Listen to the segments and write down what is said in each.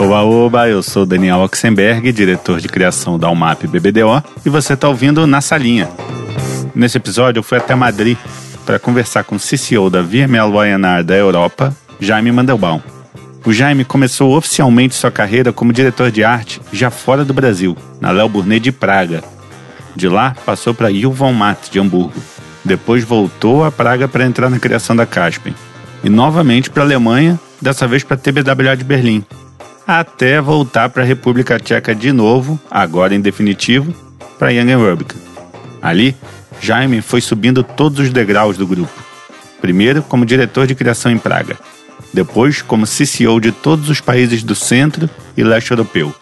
Oba, oba, eu sou Daniel Oxenberg, diretor de criação da UMAP BBDO, e você está ouvindo Na Salinha. Nesse episódio eu fui até Madrid para conversar com o CCO da VML YNR da Europa, Jaime Mandelbaum. O Jaime começou oficialmente sua carreira como diretor de arte já fora do Brasil, na Léo Burnet de Praga. De lá, passou para Yuval Matt de Hamburgo. Depois voltou a Praga para entrar na criação da Caspen. E novamente para a Alemanha, dessa vez para a TBWA de Berlim, até voltar para a República Tcheca de novo, agora em definitivo, para Young Rubicon. Ali, Jaime foi subindo todos os degraus do grupo. Primeiro, como diretor de criação em Praga. Depois, como CCO de todos os países do centro e leste europeu.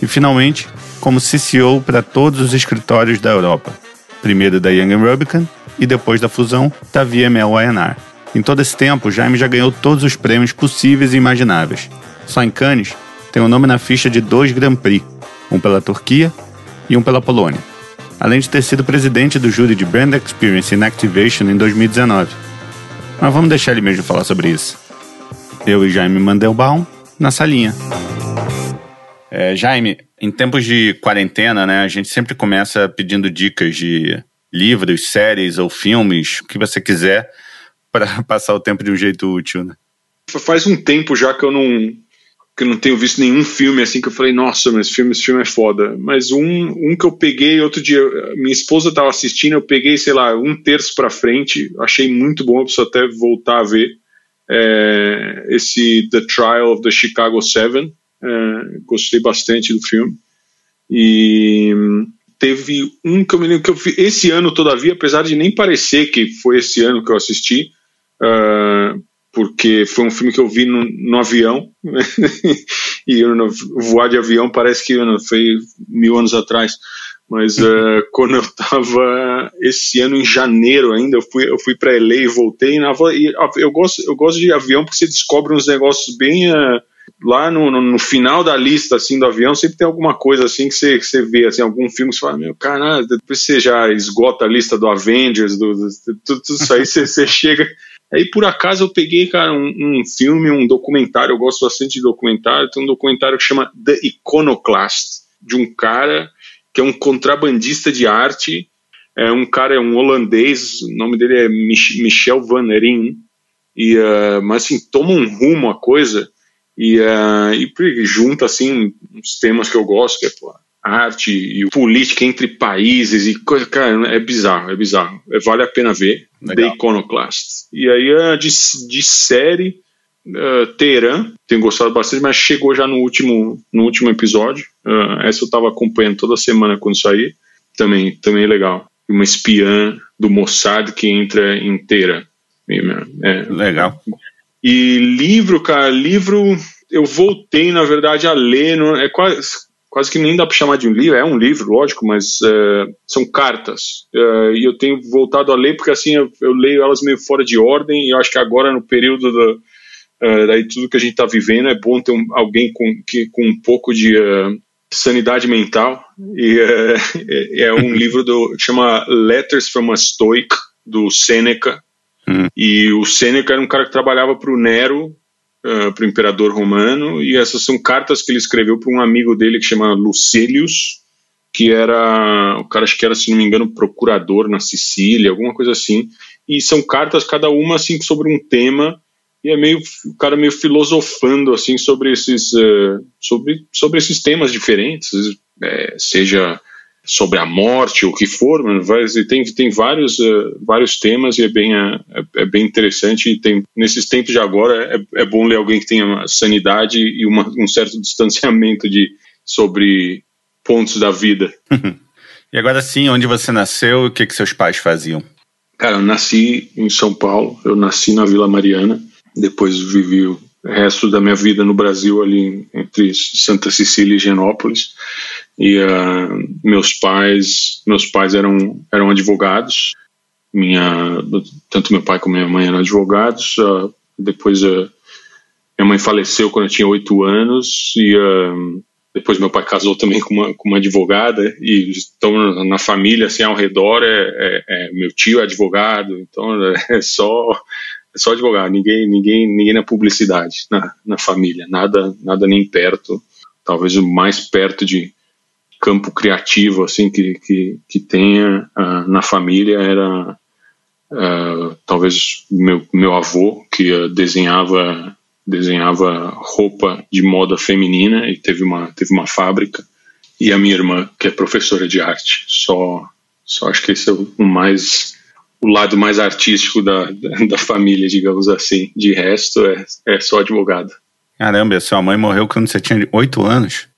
E, finalmente, como CCO para todos os escritórios da Europa. Primeiro da Young Rubicon e depois da fusão da VML-YNR. Em todo esse tempo, Jaime já ganhou todos os prêmios possíveis e imagináveis. Só em Cannes, tem o um nome na ficha de dois Grand Prix, um pela Turquia e um pela Polônia, além de ter sido presidente do júri de Brand Experience in Activation em 2019. Mas vamos deixar ele mesmo falar sobre isso. Eu e Jaime Mandelbaum na salinha. É, Jaime, em tempos de quarentena, né, a gente sempre começa pedindo dicas de livros, séries ou filmes, o que você quiser, para passar o tempo de um jeito útil, né? Faz um tempo já que eu não que eu não tenho visto nenhum filme assim que eu falei, nossa, mas esse filme, esse filme é foda. Mas um, um que eu peguei outro dia, minha esposa estava assistindo, eu peguei, sei lá, um terço para frente, achei muito bom, eu preciso até voltar a ver. É, esse The Trial of the Chicago Seven, é, gostei bastante do filme. E teve um que eu me lembro que eu vi esse ano, todavia, apesar de nem parecer que foi esse ano que eu assisti, uh, porque foi um filme que eu vi no, no avião, e eu, no, voar de avião parece que não, foi mil anos atrás, mas uh, quando eu estava esse ano em janeiro ainda, eu fui, eu fui para LA e voltei, na, e eu, gosto, eu gosto de avião porque você descobre uns negócios bem... Uh, lá no, no, no, final da lista assim do avião sempre tem alguma coisa assim que você, que você vê assim algum filme que você fala meu cara depois você já esgota a lista do Avengers do, do tudo, tudo, isso aí você, você chega Aí por acaso eu peguei, cara, um, um, filme, um documentário, eu gosto bastante de documentário, tem um documentário que chama The Iconoclast, de um cara que é um contrabandista de arte, é um cara, é um holandês, o nome dele é Mich Michel Van Rijn, e, uh, mas assim, toma um rumo a coisa, e, uh, e junta assim uns temas que eu gosto, que é pô, arte e política entre países e coisa, cara, é bizarro, é bizarro. É, vale a pena ver. Legal. The Iconoclast. E aí é de, de série uh, Teheran, tenho gostado bastante, mas chegou já no último, no último episódio. Uh, essa eu estava acompanhando toda semana quando saía. Também, também é legal. Uma espiã do Mossad que entra Teheran. É, legal. E livro, cara, livro eu voltei, na verdade, a ler. É quase, quase que nem dá para chamar de um livro, é um livro, lógico, mas é, são cartas. É, e eu tenho voltado a ler porque assim eu, eu, leio elas meio fora de ordem e eu acho que agora no período do, é, daí tudo que a gente está vivendo é bom ter um, alguém com, que, com um pouco de sanidade mental e é, é, um livro do chama Letters from a Stoic do Seneca hum. e o Seneca era um cara que trabalhava para o Nero uh, para o imperador romano, e essas são cartas que ele escreveu para um amigo dele que chama Lucilius, que era, o cara acho que era, se não me engano, procurador na Sicília, alguma coisa assim, e são cartas cada uma assim sobre um tema, e é meio o cara meio filosofando assim sobre esses uh, sobre, sobre esses temas diferentes, é, seja sobre a morte, o que for, tem, tem vários, uh, vários temas e é bem, uh, é, é, bem interessante. E tem, nesses tempos de agora, é, é bom ler alguém que tenha sanidade e uma, um certo distanciamento de, sobre pontos da vida. e agora sim, onde você nasceu e o que, que seus pais faziam? Cara, eu nasci em São Paulo, eu nasci na Vila Mariana, depois vivi o resto da minha vida no Brasil, ali entre Santa Cecília e Genópolis e uh, meus pais meus pais eram eram advogados. Minha tanto meu pai como minha mãe eram advogados. Uh, depois uh, minha mãe faleceu quando eu tinha oito anos e depois meu pai casou também com uma, com uma advogada. E então na família assim ao redor é, é, é meu tio é advogado então é só só advogado, ninguém, ninguém, ninguém na publicidade, na, na família, nada, nada nem perto, talvez o mais perto de campo criativo assim que, que, que tenha uh, na família era uh, talvez meu, meu avô que uh, desenhava desenhava roupa de moda feminina e teve uma teve uma fábrica e a minha irmã que é professora de arte só só acho que esse é o mais o lado mais artístico da, da, família, digamos assim. De resto, é, é só advogado. Caramba, sua mãe morreu quando você tinha oito anos?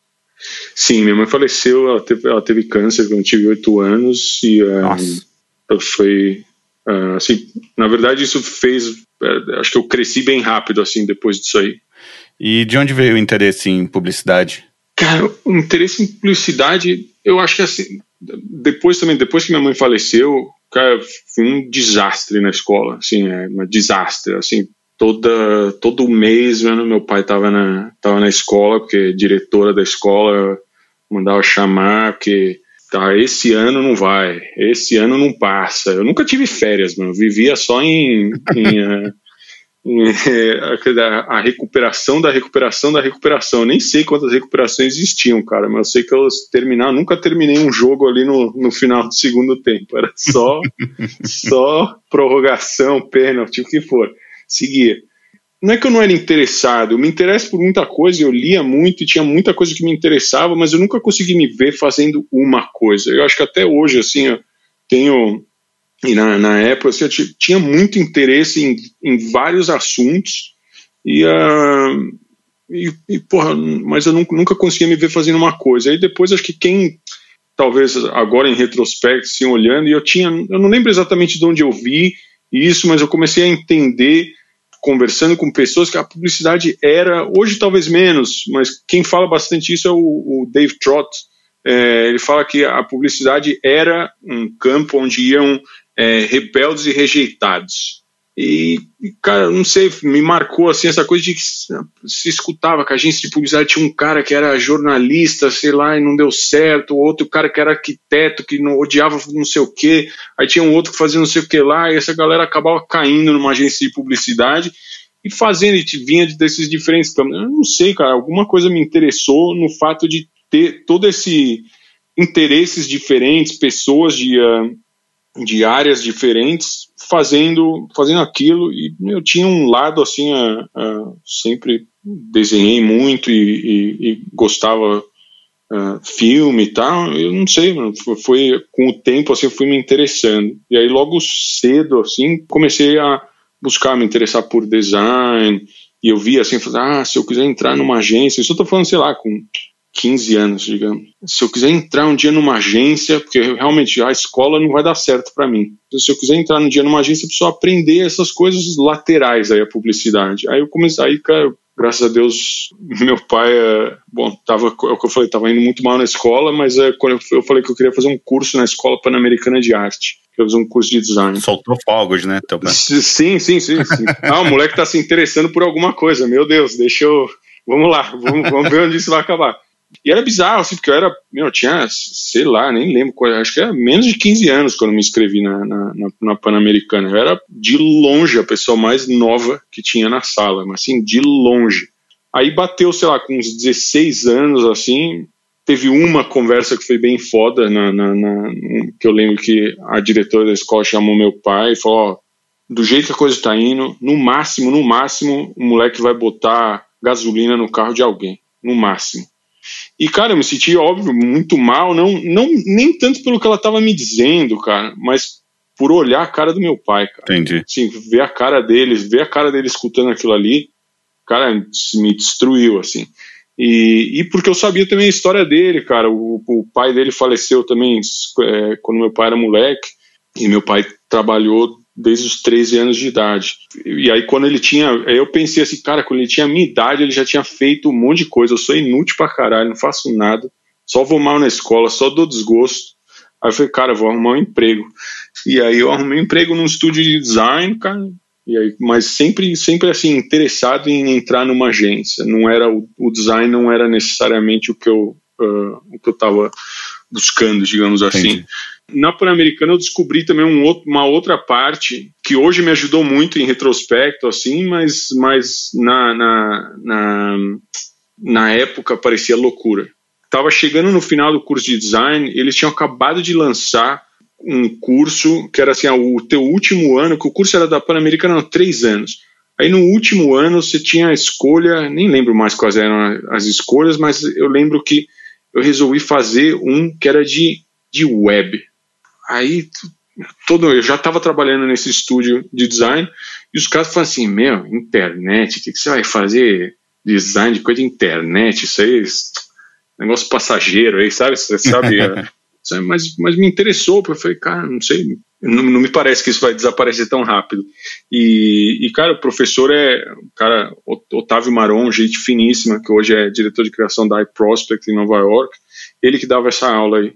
Sim, minha mãe faleceu, ela teve, ela teve câncer quando eu tive oito anos e uh, foi uh, assim, na verdade isso fez, uh, acho que eu cresci bem rápido assim depois disso aí. E de onde veio o interesse em publicidade? Cara, o interesse em publicidade, eu acho que assim, depois também, depois que minha mãe faleceu, cara, foi um desastre na escola, assim, é, um desastre, assim, toda todo mês, mano, meu pai tava na tava na escola, porque diretora da escola mandava chamar, porque tá, esse ano não vai, esse ano não passa. Eu nunca tive férias, mano, vivia só em, em a, a, recuperação da recuperação da recuperação. Eu nem sei quantas recuperações existiam, cara, mas eu sei que eu terminar, nunca terminei um jogo ali no, no final do segundo tempo. Era só, só prorrogação, pênalti, o que for. Seguia. Não é que eu não era interessado, eu me interesso por muita coisa, eu lia muito e tinha muita coisa que me interessava, mas eu nunca consegui me ver fazendo uma coisa. Eu acho que até hoje, assim, eu tenho e na, na época assim, eu tinha muito interesse em, em vários assuntos e, uh, e, e, porra, mas eu nunca, nunca conseguia me ver fazendo uma coisa. Aí depois acho que quem talvez agora em retrospecto, assim, olhando, e eu tinha, eu não lembro exatamente de onde eu vi isso, mas eu comecei a entender conversando com pessoas que a publicidade era, hoje talvez menos, mas quem fala bastante isso é o, o Dave Trott. É, ele fala que a publicidade era um campo onde iam é, rebeldes e rejeitados. E, cara, não sei, me marcou assim essa coisa de que se escutava que a agência de publicidade tinha um cara que era jornalista, sei lá, e não deu certo, outro cara que era arquiteto, que não odiava não sei o quê, aí tinha um outro que fazia não sei o que lá, e essa galera acabava caindo numa agência de publicidade e fazendo, e vinha desses diferentes campos. Eu não sei, cara, alguma coisa me interessou no fato de ter todo esse interesses diferentes, pessoas de. Uh, de áreas diferentes fazendo fazendo aquilo. E eu tinha um lado assim a, a, sempre desenhei muito e, e, e gostava uh, filme e tal. Eu não sei foi, com o tempo assim fui me interessando. E aí logo cedo assim comecei a buscar me interessar por design. E eu vi assim ah se eu quiser entrar numa agência isso eu falando sei lá com 15 anos, digamos. Se eu quiser entrar um dia numa agência, porque realmente a escola não vai dar certo para mim. Se eu quiser entrar um dia numa agência, eu preciso aprender essas coisas laterais aí, a publicidade. Aí eu comecei, aí, cara, graças a Deus, meu pai, é, bom, tava, é o que eu falei, tava indo muito mal na escola, mas é, quando eu, falei que eu queria fazer um curso na Escola Pan-Americana de Arte. Eu fazer um curso de design. Soltou fogos, né? Teu pai. Sim, sim, sim, sim. ah, o moleque tá se interessando por alguma coisa. Meu Deus, deixa eu. Vamos lá, vamos, vamos ver onde isso vai acabar. E era bizarro, assim, porque eu era, meu, eu tinha, sei lá, nem lembro, acho que era menos de 15 anos quando me inscrevi na, na, na, na Pan-Americana. Eu era de longe a pessoa mais nova que tinha na sala, mas assim, de longe. Aí bateu, sei lá, com uns 16 anos, assim, teve uma conversa que foi bem foda, na, na, na, que eu lembro que a diretora da escola chamou meu pai e falou, ó, do jeito que a coisa tá indo, no máximo, no máximo, o moleque vai botar gasolina no carro de alguém, no máximo. E, cara, eu me senti, óbvio, muito mal, não, não nem tanto pelo que ela estava me dizendo, cara, mas por olhar a cara do meu pai, cara. Entendi. Assim, ver a cara dele, ver a cara dele escutando aquilo ali, cara, me destruiu, assim. E, e porque eu sabia também a história dele, cara. O, o pai dele faleceu também é, quando meu pai era moleque, e meu pai trabalhou desde os 13 anos de idade. E aí quando ele tinha, eu pensei assim, cara, quando ele tinha a minha idade, ele já tinha feito um monte de coisa, eu sou inútil pra caralho, não faço nada, só vou mal na escola, só dou desgosto. Aí eu falei, cara, vou arrumar um emprego. E aí eu arrumei um emprego num estúdio de design, cara, e aí, mas sempre, sempre assim, interessado em entrar numa agência. Não era o, o design não era necessariamente o que eu, uh, o que eu tava buscando, digamos assim. Na Pan-Americana eu descobri também um outro, uma outra parte que hoje me ajudou muito em retrospecto, assim, mas, mas na, na, na, na época parecia loucura. Tava chegando no final do curso de design, eles tinham acabado de lançar um curso que era assim, o teu último ano, que o curso era da Pan-Americana há três anos. Aí no último ano você tinha a escolha, nem lembro mais quais eram as escolhas, mas eu lembro que eu resolvi fazer um que era de, de web. Aí todo eu já estava trabalhando nesse estúdio de design e os caras falam assim, meu, internet, o que, que você vai fazer design de coisa de internet? Isso aí, negócio passageiro aí, sabe? Você sabe? mas, mas me interessou, porque eu falei, cara, não sei, não, não, me parece que isso vai desaparecer tão rápido. E, e cara, o professor é, cara, Otávio Maron, gente finíssima, que hoje é diretor de criação da iProspect em Nova York, ele que dava essa aula aí.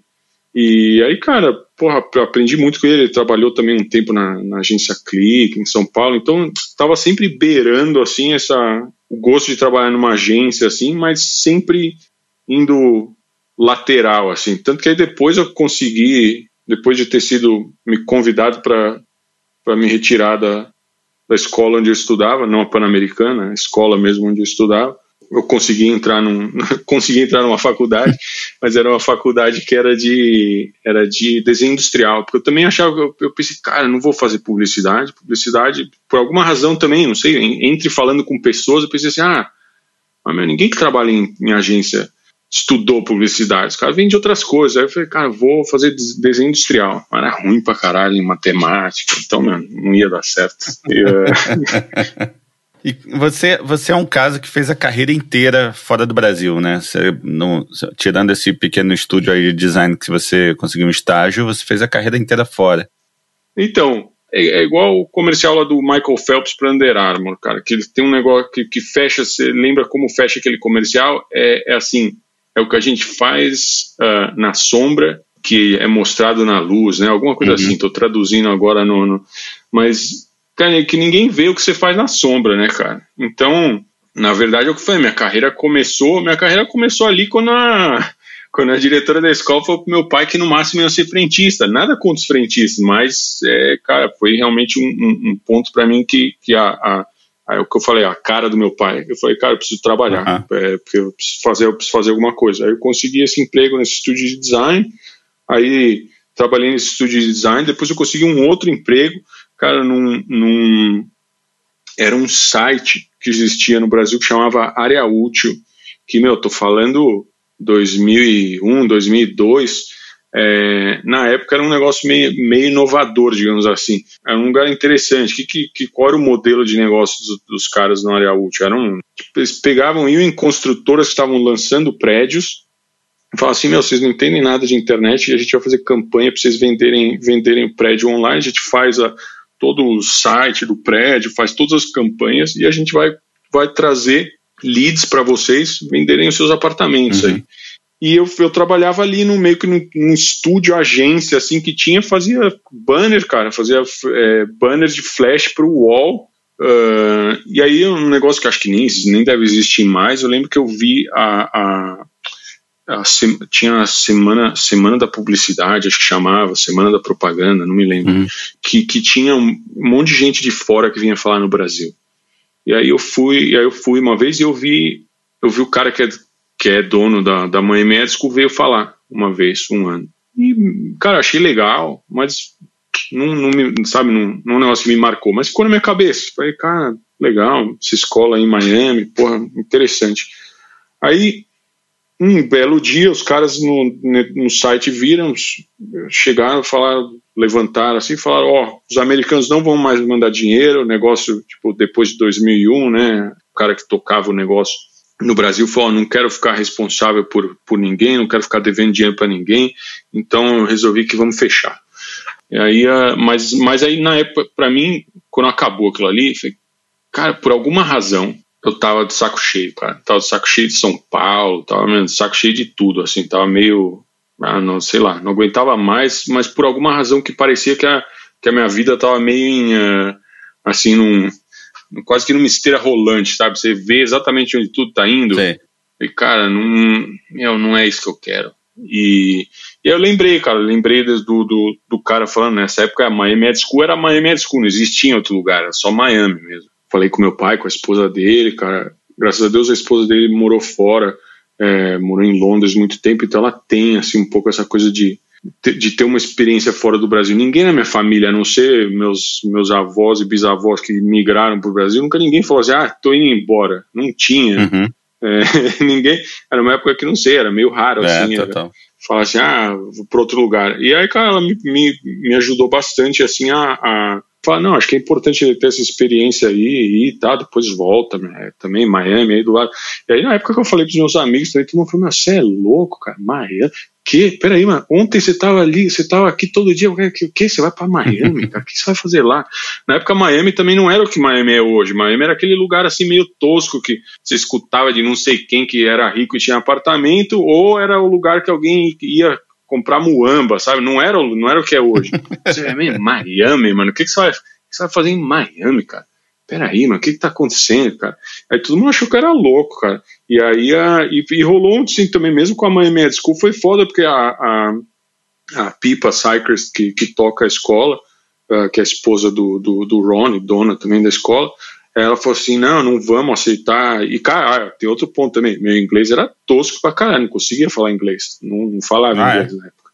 E aí, cara, porra, aprendi muito com ele. Ele trabalhou também um tempo na, na agência Click em São Paulo, então estava sempre beirando assim essa o gosto de trabalhar numa agência assim, mas sempre indo lateral assim. Tanto que aí depois eu consegui depois de ter sido me convidado para me retirar da, da escola onde eu estudava, não a Pan-Americana, a escola mesmo onde eu estudava, eu consegui entrar num consegui entrar numa faculdade, mas era uma faculdade que era de era de desenho industrial, porque eu também achava eu, eu pensei, cara, não vou fazer publicidade, publicidade por alguma razão também, não sei, entre falando com pessoas, eu pensei assim, ah, mas meu, ninguém que trabalha em, em agência estudou publicidade, os caras vêm de outras coisas. Aí eu falei, cara, vou fazer desenho industrial. Mas era ruim pra caralho em matemática, então não ia dar certo. E, uh... e você, você é um caso que fez a carreira inteira fora do Brasil, né? Você, no, tirando esse pequeno estúdio aí de design que você conseguiu um estágio, você fez a carreira inteira fora. Então, é, é, igual o comercial lá do Michael Phelps para Under Armour, cara, que ele tem um negócio que, que fecha, você lembra como fecha aquele comercial? É, é assim, é o que a gente faz uh, na sombra que é mostrado na luz, né? Alguma coisa uhum. assim. Estou traduzindo agora no, no, mas cara, é que ninguém vê o que você faz na sombra, né, cara? Então, na verdade, é o que foi. Minha carreira começou, minha carreira começou ali quando a quando a diretora da escola falou pro meu pai que no máximo ia ser frentista. Nada contra os frentistas, mas, é, cara, foi realmente um, um, um ponto para mim que, que a, a, Aí o que eu falei, a cara do meu pai. Eu falei, cara, eu preciso trabalhar, uhum. é, porque eu preciso fazer, eu preciso fazer alguma coisa. Aí eu consegui esse emprego nesse estúdio de design, aí trabalhei nesse estúdio de design, depois eu consegui um outro emprego, cara, num, num era um site que existia no Brasil que chamava Área Útil, que, meu, tô falando 2001, 2002, é, na época era um negócio meio, meio, inovador, digamos assim. Era um lugar interessante. Que, que, que, qual era o modelo de negócio dos, dos caras na área útil? Eram, tipo, eles pegavam, iam em construtoras que estavam lançando prédios e falavam assim, meu, vocês não entendem nada de internet e a gente vai fazer campanha para vocês venderem, venderem o prédio online, a gente faz a, todo o site do prédio, faz todas as campanhas e a gente vai, vai trazer leads para vocês venderem os seus apartamentos uhum. aí. E eu, eu trabalhava ali no meio que num, num estúdio, agência, assim, que tinha, fazia banner, cara, fazia é, banner de flash pro wall. Uh, e aí um negócio que acho que nem, nem deve existir mais, eu lembro que eu vi a, a, a tinha a semana, semana da publicidade, acho que chamava, semana da propaganda, não me lembro, uhum. que, que tinha um monte de gente de fora que vinha falar no Brasil. E aí eu fui, e aí eu fui uma vez e eu vi, eu vi o cara que é que é dono da, da Mãe Médico, veio falar uma vez, um ano. E, cara, achei legal, mas não, não me, sabe, não, não é um negócio que me marcou, mas ficou na minha cabeça. Falei, cara, legal, essa escola em Miami, porra, interessante. Aí, um belo dia, os caras no, no site viram, chegaram, falaram, levantaram assim, falaram, ó, oh, os americanos não vão mais mandar dinheiro, o negócio, tipo, depois de 2001, né, o cara que tocava o negócio no Brasil falou: não quero ficar responsável por, por ninguém, não quero ficar devendo dinheiro para ninguém, então eu resolvi que vamos fechar. E aí, uh, mas, mas aí na época, para mim, quando acabou aquilo ali, falei, cara, por alguma razão eu tava de saco cheio, cara. Tava de saco cheio de São Paulo, tava de saco cheio de tudo, assim, tava meio, ah, não sei lá, não aguentava mais, mas por alguma razão que parecia que a, que a minha vida tava meio em, uh, assim, num quase que numa esteira rolante, sabe? Você vê exatamente onde tudo tá indo. Sim. E, cara, não, meu, não é isso que eu quero. E, E eu lembrei, cara, lembrei do, do, do cara falando, nessa época a Miami Ed School era Miami Ed School, não existia em outro lugar, era só Miami mesmo. Falei com meu pai, com a esposa dele, cara, graças a Deus a esposa dele morou fora, é, morou em Londres muito tempo, então ela tem, assim, um pouco essa coisa de de ter uma experiência fora do Brasil. Ninguém na minha família, a não ser meus, meus avós e bisavós que migraram para o Brasil, nunca ninguém falou assim, ah, tô indo embora. Não tinha. Uhum. É, ninguém. Era uma época que não sei, era meio raro, é, assim. Era, falar assim, ah, vou para outro lugar. E aí, cara, ela me, me, me ajudou bastante, assim, a, a falar, não, acho que é importante ter essa experiência aí e tá, depois volta, né, também Miami aí do lado. E aí na época que eu falei pros meus amigos também, todo mundo falou, você é louco, cara, Miami, que? Peraí, mano, ontem você tava ali, você tava aqui todo dia, o que? que? Você vai para Miami, cara, o que você vai fazer lá? Na época Miami também não era o que Miami é hoje, Miami era aquele lugar assim meio tosco que você escutava de não sei quem que era rico e tinha apartamento, ou era o lugar que alguém ia comprar muamba, sabe? Não era, não era o que é hoje. Você é Miami, mano, o que, que, você vai, que você vai fazer em Miami, cara? Peraí, mano, o que, que tá acontecendo, cara? Aí todo mundo achou que era louco, cara. E aí a, e, e rolou um sim também, mesmo com a Miami Ed School, foi foda, porque a, a, a Pipa Cycles, que, que toca a escola, uh, que é a esposa do, do, do Ron, dona também da escola, ela falou assim: não, não vamos aceitar. E, cara, ah, tem outro ponto também. Meu inglês era tosco pra caralho, não conseguia falar inglês. Não, não falava ah, é? inglês é? na época.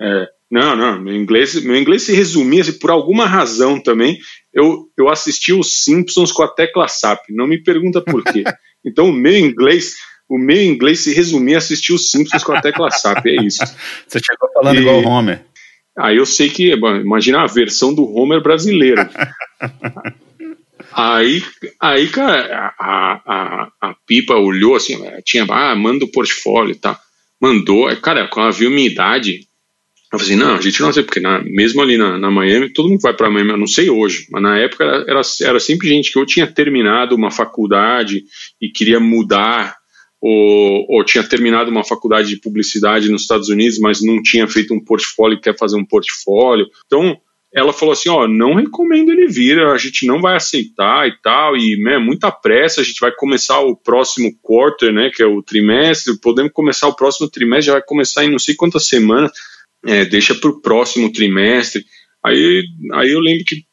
É, não, não, meu inglês, meu inglês se resumia, assim, por alguma razão também, eu, eu assisti os Simpsons com a tecla SAP, não me pergunta por quê. Então o meu inglês, o meu inglês se resumia a assistir os Simpsons com a tecla SAP, é isso. Você chegou falando e, igual o Homer. Aí eu sei que, imagina a versão do Homer brasileiro. Aí, aí cara, a, a, a Pipa olhou assim, tinha, ah, manda o portfólio e tal. Mandou, cara, quando ela viu minha idade, eu falei assim, não, a gente não sei, porque na, mesmo ali na, na Miami, todo mundo vai para Miami, eu não sei hoje, mas na época era, era, era sempre gente que ou tinha terminado uma faculdade e queria mudar, ou, ou tinha terminado uma faculdade de publicidade nos Estados Unidos, mas não tinha feito um portfólio quer fazer um portfólio. Então, ela falou assim, ó, não recomendo ele vir, a gente não vai aceitar e tal, e né, muita pressa, a gente vai começar o próximo quarter, né, que é o trimestre, podemos começar o próximo trimestre, já vai começar em não sei quantas semanas, é, deixa para o próximo trimestre. Aí, aí eu lembro que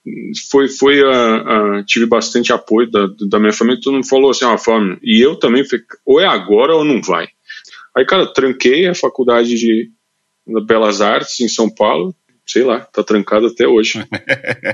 foi, foi a, a tive bastante apoio da, da minha família, todo mundo falou assim, ó, família, e eu também, falei, ou é agora ou não vai. Aí, cara, tranquei a faculdade de Belas Artes em São Paulo, sei lá, tá trancado até hoje.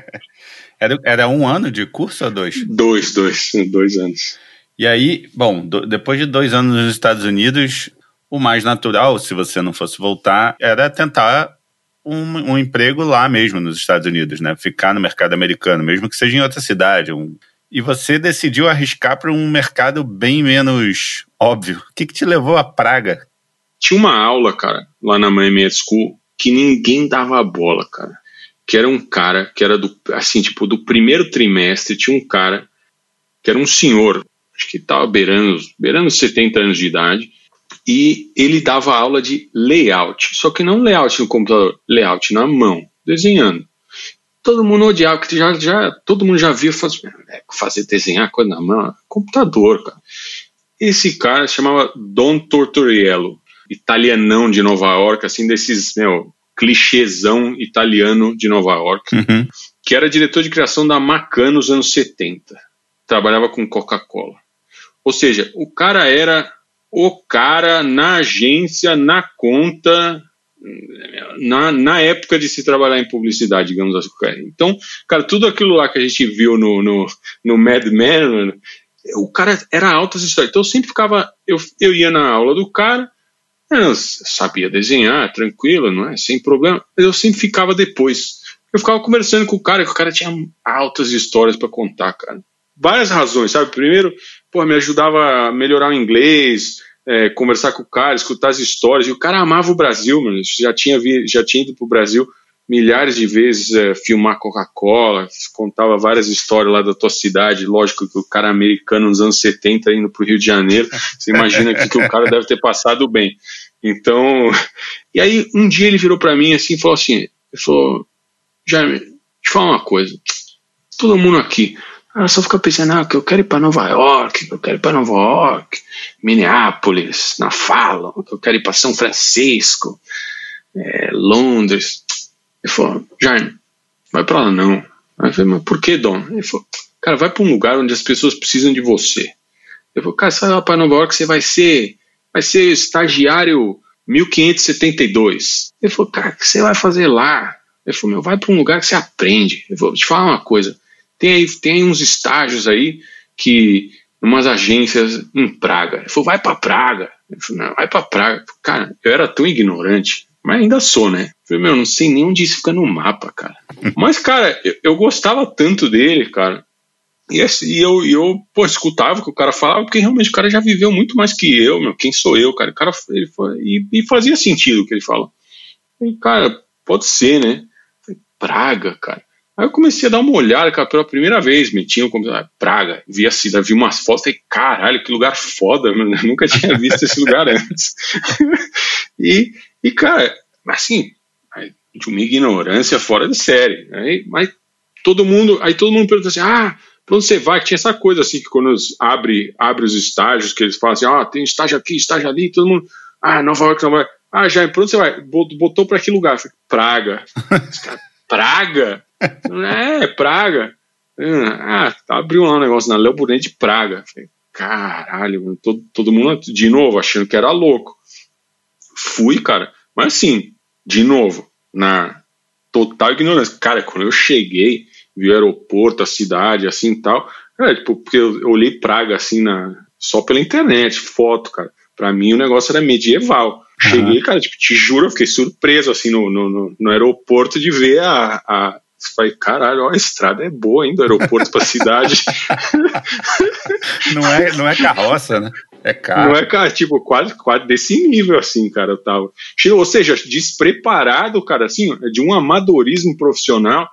era, era um ano de curso ou dois? Dois, dois, dois anos. E aí, bom, do, depois de dois anos nos Estados Unidos, o mais natural, se você não fosse voltar, era tentar um, um, emprego lá mesmo nos Estados Unidos, né? Ficar no mercado americano, mesmo que seja em outra cidade. Um... E você decidiu arriscar para um mercado bem menos óbvio. O que, que te levou à praga? Tinha uma aula, cara, lá na Miami School, que ninguém dava bola, cara. Que era um cara que era do, assim, tipo, do primeiro trimestre, tinha um cara que era um senhor, acho que estava beirando, beirando 70 anos de idade, e ele dava aula de layout, só que não layout no computador, layout na mão, desenhando. Todo mundo odiava, que já, já, todo mundo já viu fazer, é, fazer desenhar coisa na mão, computador, cara. Esse cara se chamava Don Tortoriello italianão de Nova York, assim, desses, meu, clichêzão italiano de Nova York, uhum. que era diretor de criação da Macan nos anos 70. Trabalhava com Coca-Cola. Ou seja, o cara era o cara na agência, na conta, na, na época de se trabalhar em publicidade, digamos assim. Então, cara, tudo aquilo lá que a gente viu no, no, no Mad Men, o cara era altas histórias. Então eu sempre ficava, eu, eu ia na aula do cara, eu sabia desenhar, tranquilo, não é? Sem problema. Mas eu sempre ficava depois. Eu ficava conversando com o cara, que o cara tinha altas histórias para contar, cara. Várias razões, sabe? Primeiro, pô, me ajudava a melhorar o inglês, é, conversar com o cara, escutar as histórias. E o cara amava o Brasil, mano. Já tinha, vi, já tinha ido pro Brasil milhares de vezes é, filmar Coca-Cola, contava várias histórias lá da tua cidade. Lógico que o cara americano nos anos 70 indo para o Rio de Janeiro, você imagina que, que o cara deve ter passado bem. Então, e aí um dia ele virou para mim assim e falou assim: ele falou, Jaime, eu falar uma coisa. Todo mundo aqui, ela só fica pensando, ah, que eu quero ir para Nova York, que eu quero ir para Nova York, Minneapolis, na Fala, que eu quero ir para São Francisco. é, Londres. Ele falou, Jaime, vai para lá não. Aí eu falei, mas por que, Dom? Ele falou, cara, vai para um lugar onde as pessoas precisam de você. Eu falei, cara, vai lá para Nova York, você vai ser, vai ser estagiário 1572. Ele falou, cara, o que você vai fazer lá? Ele falou, meu, vai para um lugar que você aprende. Eu vou te falar uma coisa, tem aí, tem aí uns estágios aí que umas agências em Praga. Ele falou, vai para Praga. Eu falei, não, vai para Praga. Cara, eu era tão ignorante, mas ainda sou, né? Falei, meu, não sei nem onde isso fica no mapa, cara. mas, cara, eu, eu gostava tanto dele, cara. E, assim, e eu, eu pô, escutava o que o cara falava, porque realmente o cara já viveu muito mais que eu, meu. Quem sou eu, cara? O cara ele foi, e, e fazia sentido o que ele fala. E, cara, pode ser, né? Praga, cara. Aí eu comecei a dar uma olhada, cara, pela primeira vez, meti no computador, Praga, vi a cidade, vi umas fotos, falei, caralho, que lugar foda, mano, nunca tinha visto esse lugar antes. e, e, cara, assim, de uma ignorância fora de série, aí, mas todo mundo, aí todo mundo pergunta assim, ah, pra onde você vai? Tinha essa coisa assim, que quando abre, abre os estágios, que eles falam assim, ah, tem estágio aqui, estágio ali, todo mundo, ah, Nova York, Nova York. Ah, já, pra onde você vai? Botou pra que lugar? Falei, Praga. Praga? é, Praga. Ah, abriu lá um negócio na Léo de Praga. Falei, caralho, todo, todo mundo de novo achando que era louco. Fui, cara, mas assim, de novo, na total ignorância. Cara, quando eu cheguei, vi o aeroporto, a cidade, assim e tal, cara, tipo, porque eu, eu olhei Praga assim na, só pela internet, foto, cara. Pra mim o negócio era medieval. Cheguei, cara, tipo, te juro, eu fiquei surpreso, assim, no, no, no aeroporto de ver a, a Falei, caralho, ó, a estrada é boa ainda, aeroporto pra cidade. não, é, não é carroça, né? É carro. Não é carro, tipo, quase, quase desse nível, assim, cara, eu tava. Ou seja, despreparado, cara, assim, de um amadorismo profissional.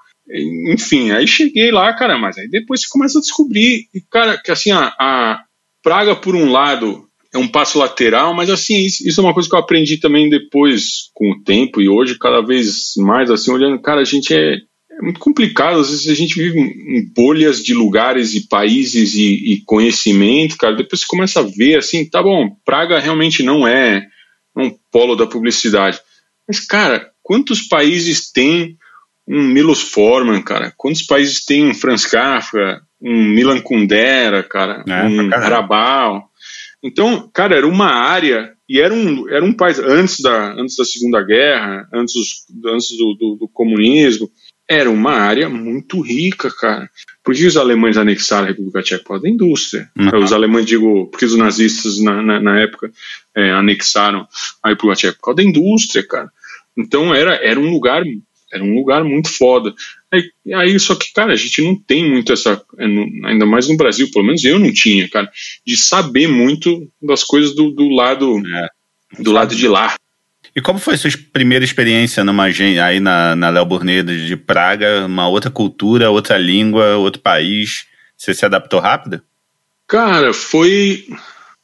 Enfim, aí cheguei lá, cara, mas aí depois você começa a descobrir, cara, que assim, a, a Praga, por um lado, é um passo lateral, mas assim, isso, isso, é uma coisa que eu aprendi também depois, com o tempo, e hoje, cada vez mais, assim, olhando, cara, a gente é, é muito complicado, às vezes a gente vive em bolhas de lugares e países e, e, conhecimento, cara, depois você começa a ver, assim, tá bom, Praga realmente não é um polo da publicidade, mas, cara, quantos países tem um Milos Forman, cara? Quantos países tem um Franz Kafka, um Milan Kundera, cara, é, um Arabal? Então, cara, era uma área e era um, era um país antes da, antes da Segunda Guerra, antes, antes do, do, do comunismo, era uma área muito rica, cara. Por que os alemães anexaram a República Tcheca? Por causa da indústria. Uhum. Os alemães, digo, porque os nazistas na, na, na época é, anexaram a República Tcheca? Por causa da indústria, cara. Então era, era um lugar era um lugar muito foda. Aí, aí, só que, cara, a gente não tem muito essa, é, ainda mais no Brasil, pelo menos eu não tinha, cara, de saber muito das coisas do, do lado é, do lado de lá. E como foi a sua primeira experiência numa aí na, na Léo Burnedo de Praga, uma outra cultura, outra língua, outro país? Você se adaptou rápido? Cara, foi.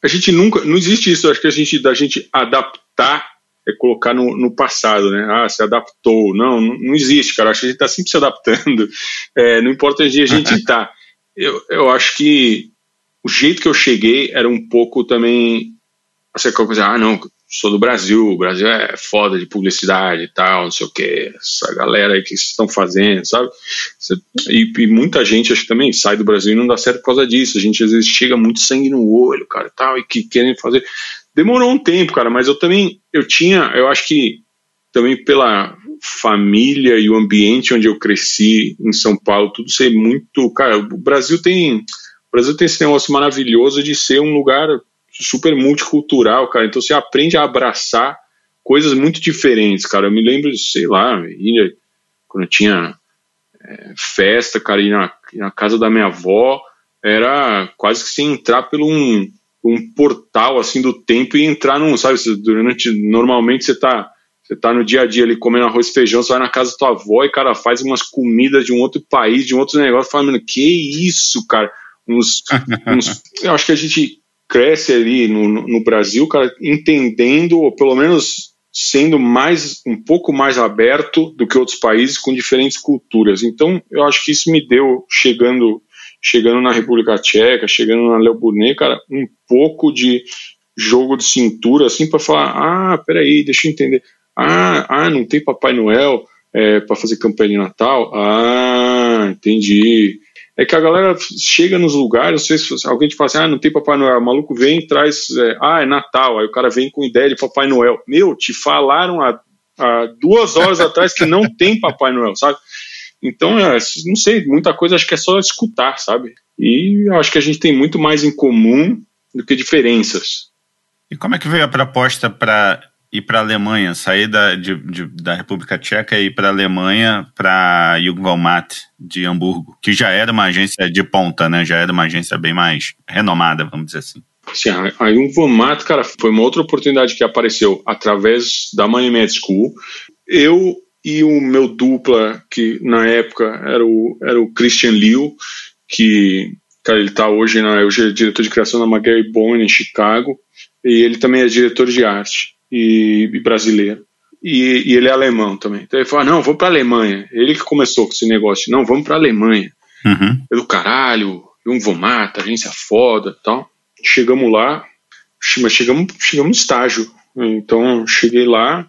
A gente nunca. Não existe isso, acho que a gente, da gente adaptar é colocar no, no, passado, né? Ah, se adaptou. Não, não, não existe, cara. Acho que a gente está sempre se adaptando. É, não importa onde a gente está. Eu, eu acho que o jeito que eu cheguei era um pouco também. Assim, coisa, ah, não, sou do Brasil, o Brasil é foda de publicidade e tal, não sei o que, essa galera aí que estão fazendo, sabe? E, e, muita gente acho que também sai do Brasil e não dá certo por causa disso. A gente às vezes chega muito sangue no olho, cara, e tal, e que querem fazer. Demorou um tempo, cara, mas eu também, eu tinha, eu acho que também pela família e o ambiente onde eu cresci em São Paulo, tudo ser muito, cara, o Brasil tem, o Brasil tem esse negócio maravilhoso de ser um lugar super multicultural, cara, então você aprende a abraçar coisas muito diferentes, cara, eu me lembro, sei lá, quando eu tinha é, festa, cara, ir na, na casa da minha avó, era quase que sem entrar pelo um um portal assim do tempo e entrar num, sabe, durante normalmente você tá você tá no dia a dia ali comendo arroz e feijão, você vai na casa da tua avó e cara faz umas comidas de um outro país, de um outro negócio, falando, que isso, cara? Uns, uns, eu acho que a gente cresce ali no, no Brasil, cara, entendendo ou pelo menos sendo mais um pouco mais aberto do que outros países com diferentes culturas. Então, eu acho que isso me deu chegando chegando na República Tcheca, chegando na Léo Burnet, cara, um pouco de jogo de cintura, assim, para falar: ah, peraí, deixa eu entender. Ah, ah não tem Papai Noel é, para fazer campanha de Natal? Ah, entendi. É que a galera chega nos lugares, sei se alguém te fala assim, ah, não tem Papai Noel, o maluco vem e traz, é, ah, é Natal, aí o cara vem com ideia de Papai Noel. Meu, te falaram há, há duas horas atrás que não tem Papai Noel, sabe? Então, é, não sei, muita coisa acho que é só escutar, sabe? E acho que a gente tem muito mais em comum do que diferenças. E como é que veio a proposta para ir para a Alemanha, sair da, de, de, da República Tcheca e ir para a Alemanha, para Jungvalmat de Hamburgo, que já era uma agência de ponta, né? Já era uma agência bem mais renomada, vamos dizer assim. Sim, a Jungvalmat, cara, foi uma outra oportunidade que apareceu através da Money Med School. Eu e o meu dupla, que na época era o, era o Christian Liu, que cara, ele está hoje, na, hoje é diretor de criação na McGarry Bone em Chicago, e ele também é diretor de arte e, e brasileiro. E, e, ele é alemão também. Então ele falou: ah, não, vou para Alemanha. Ele que começou com esse negócio. Não, vamos para Alemanha. Uhum. É do caralho, um vomata, agência foda tal. Chegamos lá, mas chegamos, chegamos no estágio. Então cheguei lá,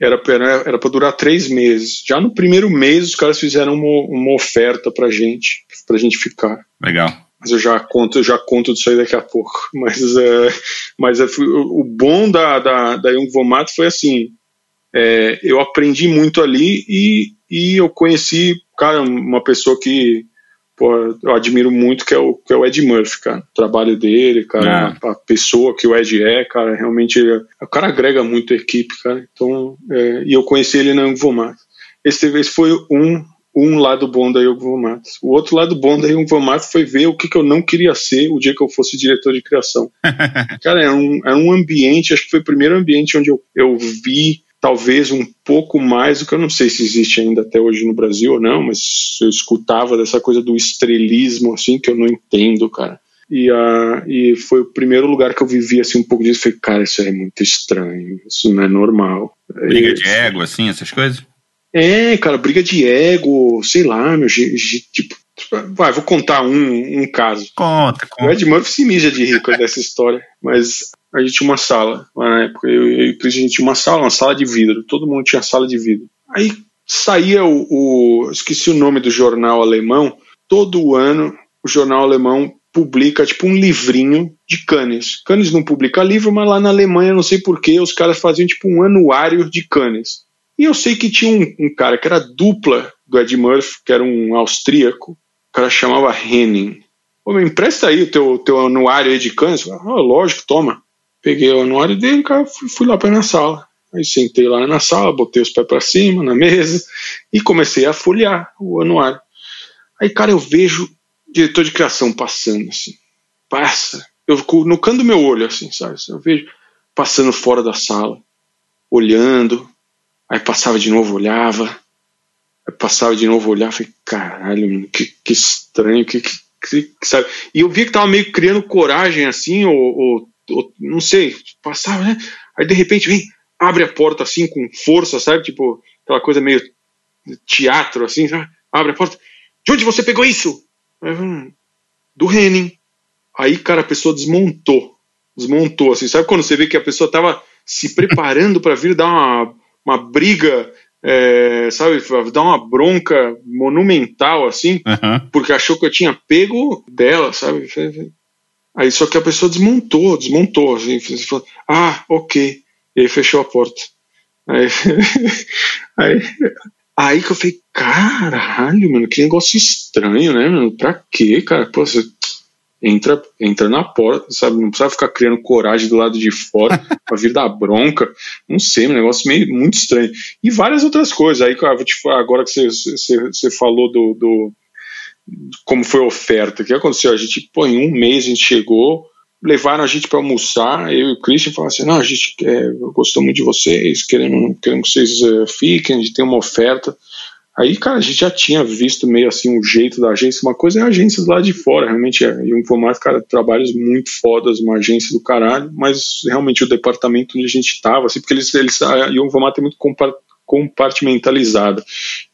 era era para durar três meses. Já no primeiro mês os caras fizeram uma, uma oferta para gente, para gente ficar. Legal. Mas eu já conto, já conto disso aí daqui a pouco. Mas, é, mas é, o bom da, da, da Young Vomato foi assim, é, eu aprendi muito ali e, e eu conheci, cara, uma pessoa que pô, eu admiro muito, que é o, que é o Ed Murphy, cara. O trabalho dele, cara, é. a pessoa que o Ed é, cara, realmente, o cara agrega muito a equipe, cara. Então, é, e eu conheci ele na Vomato. Esse, esse foi um, um lado bom da Yogo Matos. O outro lado bom da Yogo Matos foi ver o que, que eu não queria ser o dia que eu fosse diretor de criação. Cara, era um, era um ambiente, acho que foi o primeiro ambiente onde eu, eu vi talvez um pouco mais do que eu não sei se existe ainda até hoje no Brasil ou não, mas eu escutava dessa coisa do estrelismo, assim, que eu não entendo, cara. E, uh, e foi o primeiro lugar que eu vivi assim um pouco disso. Falei, cara, isso é muito estranho, isso não é normal. Briga de ego, assim, essas coisas? É, cara, briga de ego, sei lá, meu, tipo, vai, vou contar um, um caso. Conta, conta. O Ed Murphy se mija de rico dessa história, mas a gente tinha uma sala, na época, eu, eu e o Chris, a gente tinha uma sala, uma sala de vidro, todo mundo tinha sala de vidro. Aí saía o, o esqueci o nome do jornal alemão, todo ano o jornal alemão publica tipo um livrinho de Cannes. Cannes não publica livro, mas lá na Alemanha, não sei porquê, os caras faziam tipo um anuário de Cannes. E eu sei que tinha um, um cara que era dupla do Ed Murphy, que era um austríaco, o cara chamava Henning. Pô, me empresta aí o teu, teu anuário aí de câncer. Ah, lógico, toma. Peguei o anuário dele, cara, fui, fui lá para minha sala. Aí sentei lá na sala, botei os pés para cima na mesa e comecei a folhear o anuário. Aí, cara, eu vejo diretor de criação passando assim. Passa. Eu no canto do meu olho, assim, sabe? Eu vejo passando fora da sala, olhando, Aí passava de novo, olhava. Aí passava de novo, olhava. Falei, caralho, que, que estranho, que, que, que, sabe? E eu via que tava meio criando coragem assim, ou, ou, ou, não sei, passava, né? Aí de repente vem, abre a porta assim com força, sabe? Tipo, aquela coisa meio teatro assim, sabe? Abre a porta. De onde você pegou isso? Hum, do Henning. Aí, cara, a pessoa desmontou. Desmontou, assim. Sabe quando você vê que a pessoa tava se preparando para vir dar uma uma briga, é, sabe, dar uma bronca monumental, assim, uhum. porque achou que eu tinha pego dela, sabe? Aí só que a pessoa desmontou, desmontou, assim, falou, ah, ok. E aí fechou a porta. Aí, aí, aí que eu falei, caralho, mano, que negócio estranho, né, mano? Pra quê, cara? Pô, você entra, entra na porta, sabe? Não precisa ficar criando coragem do lado de fora pra vir dar bronca. Não sei, um negócio meio muito estranho. E várias outras coisas. Aí, falar, agora que você, você, você falou do, do, como foi a oferta, o que aconteceu? A gente, pô, em um mês a gente chegou, levaram a gente para almoçar, eu e o Christian falaram assim, não, a gente é, gostou muito de vocês, queremos, queremos que vocês uh, fiquem, a gente tem uma oferta. Aí, cara, a gente já tinha visto meio assim o jeito da agência. Uma coisa é a agência lá de fora, realmente é. E um formato, cara, trabalhos muito fodas, uma agência do caralho, mas realmente o departamento onde a gente tava, assim, porque eles, eles e um formato é muito compartimentalizado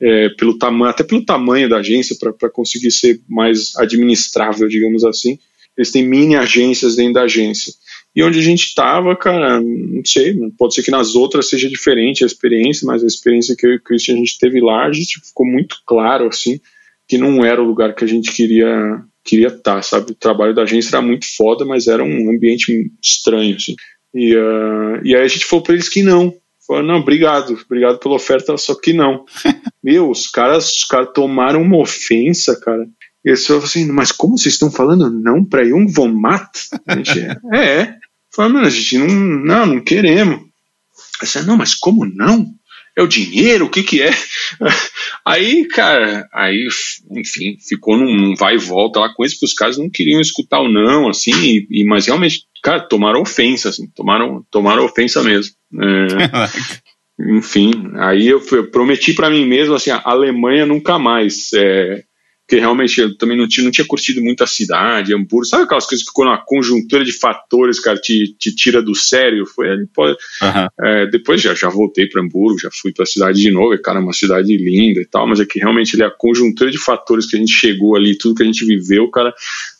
é, pelo tamanho, até pelo tamanho da agência, para conseguir ser mais administrável, digamos assim. Eles têm mini agências dentro da agência. E onde a gente estava, cara, não sei, pode ser que nas outras seja diferente a experiência, mas a experiência que eu e o Christian a gente teve lá, a gente ficou muito claro, assim, que não era o lugar que a gente queria queria estar, tá, sabe? O trabalho da agência era muito foda, mas era um ambiente estranho, assim. E, uh, e aí a gente falou para eles que não. Falou, não, obrigado, obrigado pela oferta, só que não. Meu, os caras, os caras tomaram uma ofensa, cara. E eles falaram assim, mas como vocês estão falando não para Jung von Matt? A gente, é, é. Falaram, a gente não, não, não queremos. Aí você, não, mas como não? É o dinheiro? O que que é? Aí, cara, aí, enfim, ficou num vai e volta lá com isso, porque os caras não queriam escutar o não, assim, e, e mas realmente, cara, tomaram ofensa, assim, tomaram, tomaram ofensa mesmo. É, enfim, aí eu, eu prometi para mim mesmo, assim, a Alemanha nunca mais. É, porque realmente eu também não tinha, não tinha curtido muito a cidade, Hamburgo, sabe aquelas coisas que ficou numa conjuntura de fatores, cara, te, te tira do sério? Foi, pode, uhum. é, depois já, já voltei para Hamburgo, já fui para a cidade de novo, é, cara, uma cidade linda e tal, mas é que realmente é a conjuntura de fatores que a gente chegou ali, tudo que a gente viveu, cara,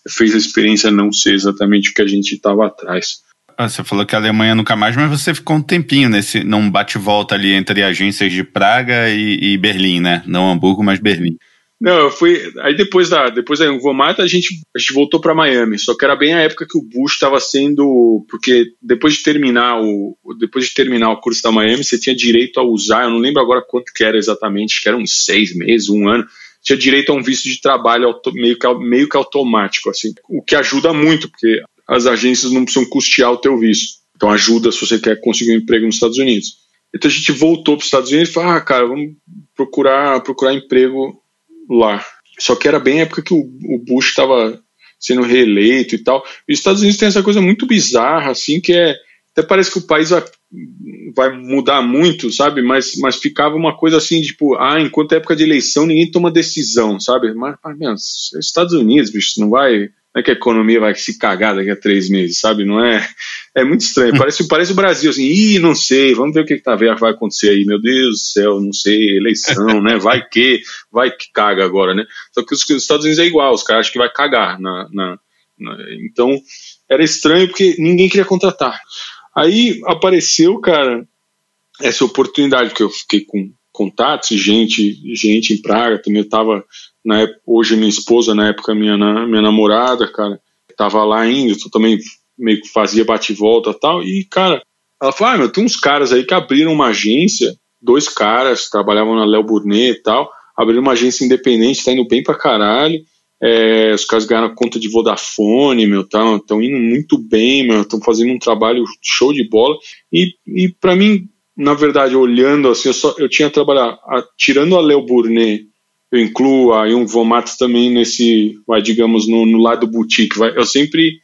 fez a experiência não ser exatamente o que a gente estava atrás. Ah, você falou que a Alemanha nunca mais, mas você ficou um tempinho nesse, num bate-volta ali entre agências de Praga e, e Berlim, né? Não Hamburgo, mas Berlim. Não, eu fui. Aí depois da, depois da Vomata, a gente, a gente voltou para Miami. Só que era bem a época que o Bush estava sendo. Porque depois de terminar o. Depois de terminar o curso da Miami, você tinha direito a usar, eu não lembro agora quanto que era exatamente, que eram uns seis meses, um ano. Tinha direito a um visto de trabalho meio, que, meio que automático, assim. O que ajuda muito, porque as agências não precisam custear o teu visto. Então ajuda se você quer conseguir um emprego nos Estados Unidos. Então a gente voltou para os Estados Unidos e falou: ah, cara, vamos procurar, procurar emprego lá. Só que era bem a época que o, Bush estava sendo reeleito e tal. E os Estados Unidos tem essa coisa muito bizarra, assim, que é. Até parece que o país vai, vai mudar muito, sabe? Mas, mas ficava uma coisa assim, tipo, ah, enquanto é época de eleição, ninguém toma decisão, sabe? Mas, mas meu, Estados Unidos, bicho, não vai não é que a economia vai se cagar daqui a três meses, sabe? Não é. É muito estranho. Parece, parece o Brasil, assim, ih, não sei, vamos ver o que, que tá, vai acontecer aí, meu Deus do céu, não sei, eleição, né? Vai que, vai que caga agora, né? Só que os, os Estados Unidos é igual, os caras acham que vai cagar. Na, na, na, então, era estranho porque ninguém queria contratar. Aí apareceu, cara, essa oportunidade, porque eu fiquei com contatos, gente, gente em Praga, também eu tava na época, hoje minha esposa, na época minha, minha namorada, cara, tava lá ainda, eu também meio que fazia bate-volta e tal, e, cara, ela falou, ah, meu, tem uns caras aí que abriram uma agência, dois caras, trabalhavam na Léo Burnet e tal, abriram uma agência independente, tá indo bem pra caralho, é, os caras ganharam conta de Vodafone, meu, estão indo muito bem, meu, estão fazendo um trabalho show de bola, e, e para mim, na verdade, olhando assim, eu, só, eu tinha trabalhado, a, tirando a Léo Burnet eu incluo a Jung von Matt também nesse, vai, digamos, no, no lado boutique. Vai. Eu sempre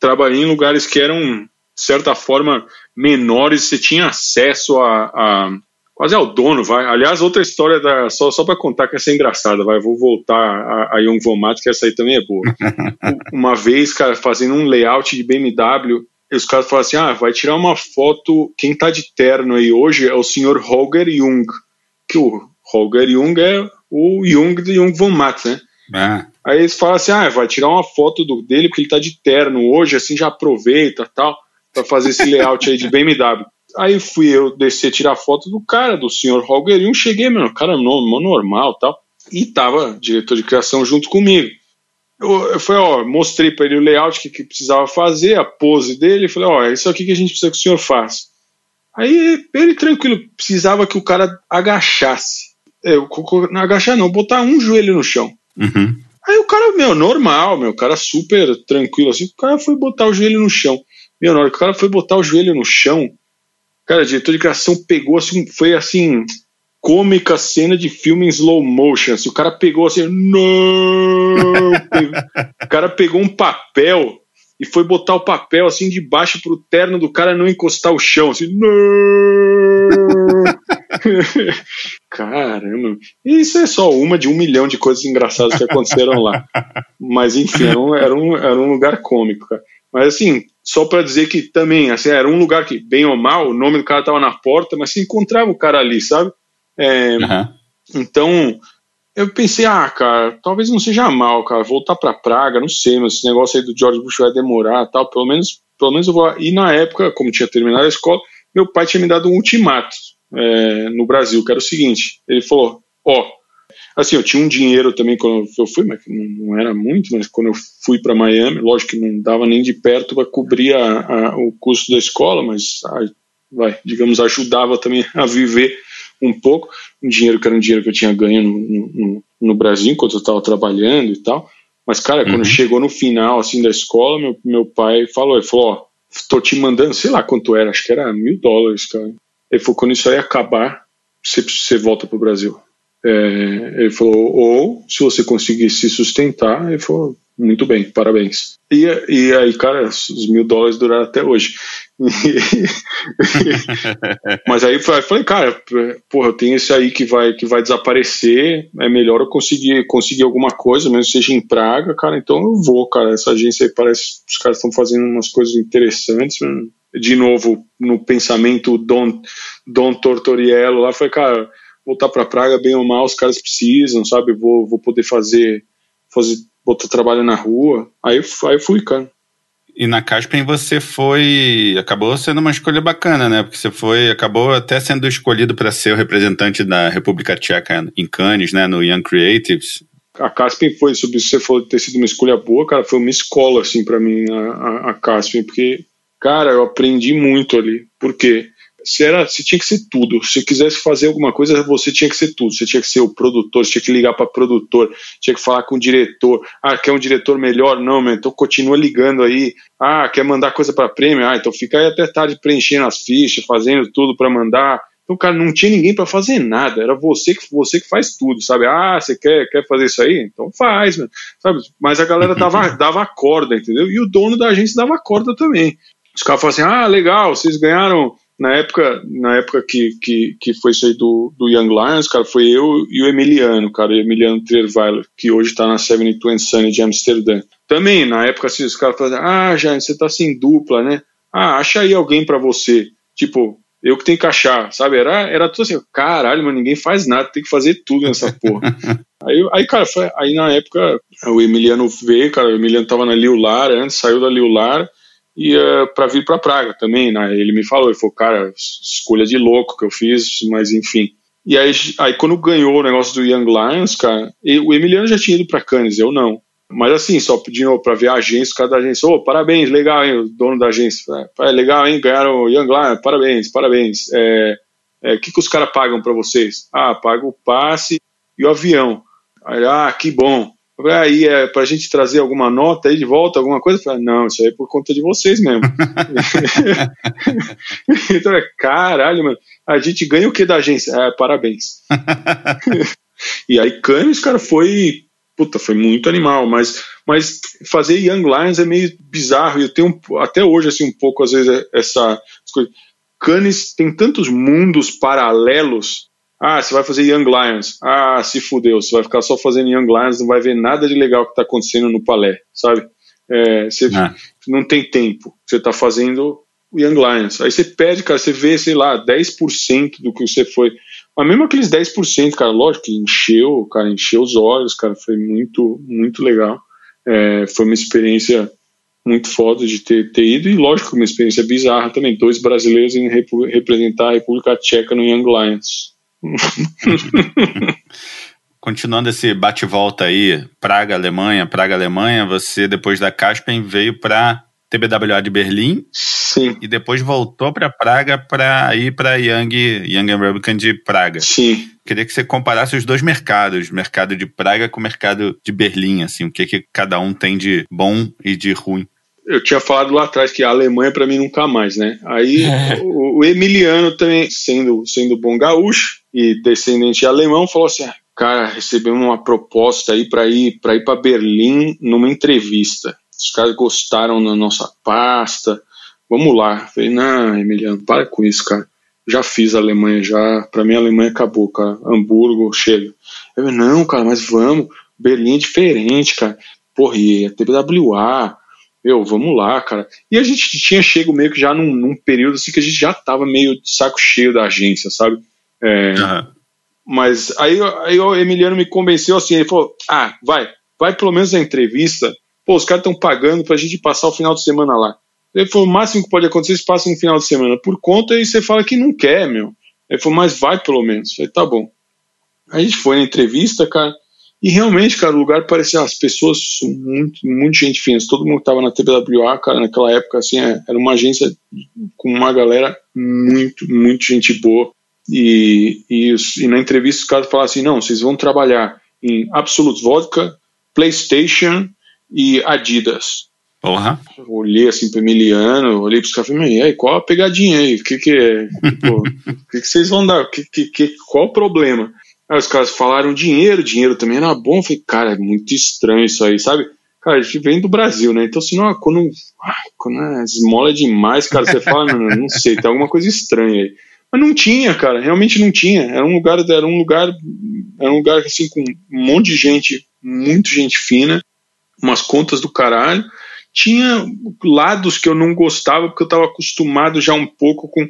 trabalhei em lugares que eram, de certa forma, menores, você tinha acesso a, a quase ao dono, vai. Aliás, outra história da só só para contar que essa é engraçada, vai. Vou voltar a, a Jung von Matt, que essa aí também é boa. uma vez, cara, fazendo um layout de BMW, os caras falaram assim: "Ah, vai tirar uma foto, quem tá de terno aí hoje é o senhor Holger Jung". Que o Holger Jung é o Jung de Jung von Matt, né? Ah. Aí eles falam assim, ah, vai tirar uma foto do, dele porque ele tá de terno hoje, assim já aproveita tal, para fazer esse layout aí de BMW. Aí fui eu descer tirar foto do cara, do senhor Holger Jung, cheguei, mano, cara normal tal, e tava diretor de criação junto comigo. Eu, eu falei, ó, mostrei para ele o layout que, que precisava fazer, a pose dele, falei, ó, é isso aqui que a gente precisa que o senhor faça. Aí ele tranquilo, precisava que o cara agachasse. É, eu, agachar não, botar um joelho no chão. Uhum. Aí o cara, meu, normal, meu, cara super tranquilo assim, o cara foi botar o joelho no chão. Meu, na hora que o cara foi botar o joelho no chão, cara, o diretor de criação pegou assim, foi assim, cômica cena de filme em slow motion. Assim, o cara pegou assim, não! o cara pegou um papel e foi botar o papel assim de baixo pro terno do cara não encostar o chão, assim, não! Caramba, isso é só uma de um milhão de coisas engraçadas que aconteceram lá. Mas enfim, era um, era um, era um lugar cômico, cara. Mas assim, só para dizer que também, assim, era um lugar que, bem ou mal, o nome do cara tava na porta, mas se encontrava o cara ali, sabe? É, uhum. Então, eu pensei, ah, cara, talvez não seja mal, cara, voltar para Praga, não sei, mas esse negócio aí do George Bush vai demorar tal, pelo menos, pelo menos eu vou. E na época, como tinha terminado a escola, meu pai tinha me dado um ultimato é, no Brasil, que era o seguinte: ele falou, ó, assim, eu tinha um dinheiro também quando eu fui, mas não era muito, mas quando eu fui para Miami, lógico que não dava nem de perto para cobrir a, a, o custo da escola, mas, a, vai, digamos, ajudava também a viver um pouco, um dinheiro que era um dinheiro que eu tinha ganho no, no, no Brasil enquanto eu estava trabalhando e tal. Mas, cara, uhum. quando chegou no final, assim, da escola, meu, meu pai falou, ele falou, ó, tô te mandando, sei lá quanto era, acho que era mil dólares, cara. Ele falou, quando isso aí acabar, você, você volta pro Brasil. É, ele falou, ou se você conseguir se sustentar, ele falou, muito bem, parabéns. E, e aí, cara, os mil dólares duraram até hoje. Mas aí eu falei, cara, porra, eu tenho esse aí que vai, que vai desaparecer, é melhor eu conseguir, conseguir alguma coisa, mesmo seja em Praga, cara, então eu vou, cara. Essa agência aí parece os caras estão fazendo umas coisas interessantes. Né? De novo, no pensamento Dom, Dom Tortoriello lá, foi, cara, voltar para Praga, bem ou mal, os caras precisam, sabe? Vou, vou poder fazer, fazer botar trabalho na rua. Aí, aí fui, cara. E na Caspian você foi. Acabou sendo uma escolha bacana, né? Porque você foi. Acabou até sendo escolhido para ser o representante da República Tcheca em Cannes, né? No Young Creatives. A Caspian foi, se você for ter sido uma escolha boa, cara, foi uma escola, assim, para mim, a, a, porque, cara, eu aprendi muito ali. Por quê? se era, se tinha que ser tudo. Se quisesse fazer alguma coisa, você tinha que ser tudo. Você tinha que ser o produtor, você tinha que ligar para produtor, tinha que falar com o diretor. Ah, quer um diretor melhor? Não, meu, então continua ligando aí. Ah, quer mandar coisa para prêmio? Ah, então fica aí até tarde preenchendo as fichas, fazendo tudo para mandar. Então, cara, não tinha ninguém para fazer nada. Era você que você que faz tudo, sabe? Ah, você quer, quer fazer isso aí? Então faz, meu, sabe? Mas a galera dava, dava corda, entendeu? E o dono da agência dava corda também. Os caras falavam assim: ah, legal, vocês ganharam na época, na época que, que, que foi isso aí do, do Young Lions, cara, foi eu e o Emiliano, cara, o Emiliano Trierweiler, que hoje tá na 72 Sunny de Amsterdã. Também, na época, assim, os caras falaram, ah, Jane, você tá sem dupla, né? Ah, acha aí alguém para você. Tipo, eu que tenho que achar, sabe? Era, era tudo assim, caralho, mas ninguém faz nada, tem que fazer tudo nessa porra. aí, aí, cara, foi, aí na época, o Emiliano veio, cara, o Emiliano tava na Liular antes, saiu da Liular, e uh, para vir para Praga também, né? Ele me falou, ele falou, cara, escolha de louco que eu fiz, mas enfim. E aí, aí quando ganhou o negócio do Young Lions, cara, o Emiliano já tinha ido para Cannes, eu não. Mas assim, só pedindo para ver a agência, o cara da agência, ô, oh, parabéns, legal, hein, o dono da agência. É, legal, hein, ganharam o Young Lions, parabéns, parabéns. O é, é, que, que os caras pagam para vocês? Ah, paga o passe e o avião. Aí, ah, que bom aí é para a gente trazer alguma nota aí de volta, alguma coisa? falei, não, isso aí é por conta de vocês mesmo. então é caralho, mano. A gente ganha o que da agência? É, parabéns. e aí Cannes, cara, foi puta, foi muito animal, mas, mas fazer Young Lions é meio bizarro, e eu tenho até hoje, assim, um pouco, às vezes, essa coisa. Cannes tem tantos mundos paralelos ah, você vai fazer Young Lions. Ah, se fudeu, você vai ficar só fazendo Young Lions, não vai ver nada de legal que está acontecendo no palé, sabe? É, você ah. não tem tempo. Você está fazendo Young Lions. Aí você perde, cara, você vê, sei lá, 10% do que você foi. Mas mesmo aqueles 10%, cara, lógico que encheu, cara, encheu os olhos, cara, foi muito, muito legal. É, foi uma experiência muito foda de ter, ter ido e, lógico, uma experiência bizarra também. Dois brasileiros em representar a República Tcheca no Young Lions. Continuando esse bate-volta aí, Praga, Alemanha, Praga, Alemanha, você depois da Caspian veio para TBWA de Berlim. Sim. E depois voltou para Praga para ir para Young, Young Republican de Praga. Sim. Queria que você comparasse os dois mercados, mercado de Praga com o mercado de Berlim, assim, o que, que cada um tem de bom e de ruim eu tinha falado lá atrás que a Alemanha para mim nunca mais, né? Aí é. o, o, Emiliano também, sendo, sendo bom gaúcho e descendente alemão, falou assim: ah, cara, recebemos uma proposta aí para ir para ir para Berlim numa entrevista. Os caras gostaram da nossa pasta. Vamos lá. falei, não, Emiliano, para com isso, cara. Já fiz a Alemanha, já. Para mim a Alemanha acabou, cara. Hamburgo, chega. Eu falei, não, cara, mas vamos. Berlim é diferente, cara. Porra, e a TBWA, meu, vamos lá, cara. E a gente tinha chego meio que já num, num, período assim que a gente já tava meio de saco cheio da agência, sabe? É, uhum. mas aí, aí o Emiliano me convenceu assim, ele falou, ah, vai, vai pelo menos na entrevista, pô, os caras estão pagando pra gente passar o final de semana lá. Ele falou, o máximo que pode acontecer, você passa um final de semana por conta e você fala que não quer, meu. Ele falou, mas vai pelo menos. Eu falei, tá bom. Aí a gente foi na entrevista, cara, e realmente, cara, o lugar parecia, as pessoas muito, muito gente fina. Todo mundo que tava na TBWA, cara, naquela época, assim, é, era uma agência com uma galera muito, muito gente boa. E, e, e na entrevista os caras falaram assim, não, vocês vão trabalhar em Absolute Vodka, PlayStation e Adidas. Porra. olhei assim pro Emiliano, olhei pros caras e falei, e aí, qual a pegadinha aí? O que que é? o que que vocês vão dar? Que, que, que, qual o problema? Aí os caras falaram dinheiro, dinheiro também era bom. Eu falei, cara, é muito estranho isso aí, sabe? Cara, a gente vem do Brasil, né? Então, senão, quando, quando é esmola demais, cara, você fala, não, não sei, tem alguma coisa estranha aí. Mas não tinha, cara, realmente não tinha. Era um lugar, era um lugar, era um lugar assim com um monte de gente, muito gente fina, umas contas do caralho tinha lados que eu não gostava porque eu estava acostumado já um pouco com.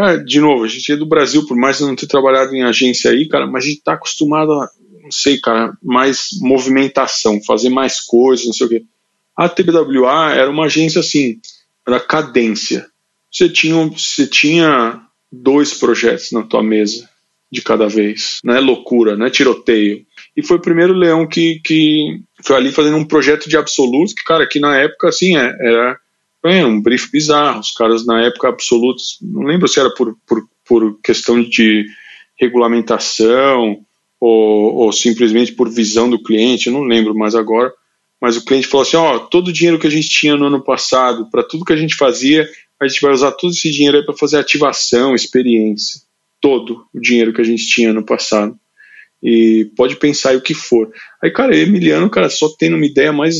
Cara, de novo, a gente é do Brasil, por mais eu não ter trabalhado em agência aí, cara, mas a gente está acostumado a, não sei, cara, mais movimentação, fazer mais coisas, não sei o quê. A TBWA era uma agência assim, era cadência. Você tinha, você tinha dois projetos na tua mesa de cada vez, não é loucura, não é tiroteio e foi o primeiro leão que, que foi ali fazendo um projeto de absolutos, que, cara, que na época, assim, é, era, era um brief bizarro, os caras na época absolutos, não lembro se era por, por, por questão de regulamentação ou, ou simplesmente por visão do cliente, não lembro mais agora, mas o cliente falou assim, ó, todo o dinheiro que a gente tinha no ano passado, para tudo que a gente fazia, a gente vai usar todo esse dinheiro aí para fazer ativação, experiência, todo o dinheiro que a gente tinha no passado. E pode pensar o que for. Aí, cara, Emiliano, cara, só tendo uma ideia mais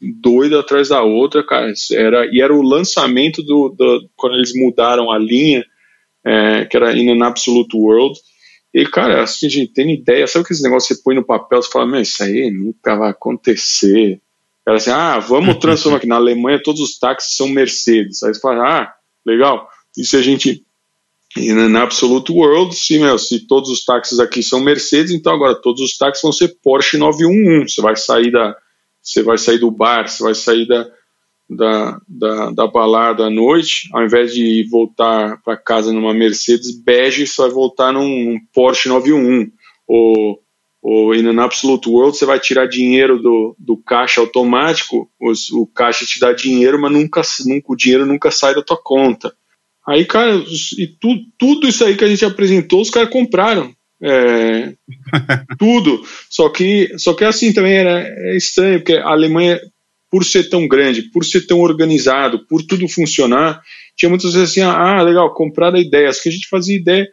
doida atrás da outra, cara, era, e era o lançamento do, do quando eles mudaram a linha, é, que era In an Absolute World, e, cara, assim, a gente tem ideia, sabe aqueles negócios que você põe no papel, você fala, meu, isso aí nunca vai acontecer. Era assim, ah, vamos transformar aqui, na Alemanha todos os táxis são Mercedes, aí você fala, ah, legal, e se a gente na Absolute World, se, meu, se todos os táxis aqui são Mercedes, então agora todos os táxis vão ser Porsche 911. Você vai sair da, você vai sair do bar, você vai sair da, da, da, da balada à noite, ao invés de voltar para casa numa Mercedes bege, você vai voltar num, num Porsche 911. Ou, ou in an Absolute World, você vai tirar dinheiro do, do caixa automático, os, o caixa te dá dinheiro, mas nunca, nunca, o dinheiro nunca sai da tua conta. Aí, cara, e tu, tudo isso aí que a gente apresentou, os caras compraram. É, tudo. Só que, só que assim também era é estranho, porque a Alemanha, por ser tão grande, por ser tão organizado, por tudo funcionar, tinha muitas vezes assim, ah, legal, comprar a ideia. As que a gente fazia ideia,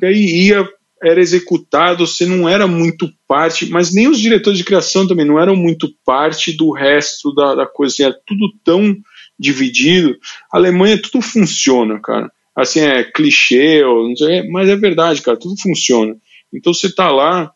e aí ia, era executado, você não era muito parte, mas nem os diretores de criação também não eram muito parte do resto da, da coisa, assim, era tudo tão dividido. A Alemanha tudo funciona, cara. Assim, é clichê, sei, mas é verdade, cara, tudo funciona. Então você tá lá,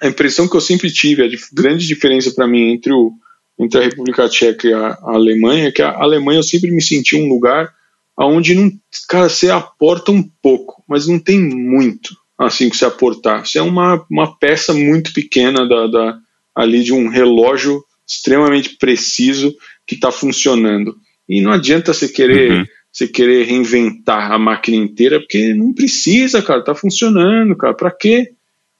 a impressão que eu sempre tive, a grande diferença para mim entre, o, entre a República Tcheca e a, a, Alemanha, é que a Alemanha eu sempre me senti um lugar onde não, cara, você aporta um pouco, mas não tem muito assim que você aportar. Você é uma, uma peça muito pequena da, da ali de um relógio extremamente preciso que está funcionando. E não adianta você querer, uhum. Você querer reinventar a máquina inteira, porque não precisa, cara, tá funcionando, cara, para quê?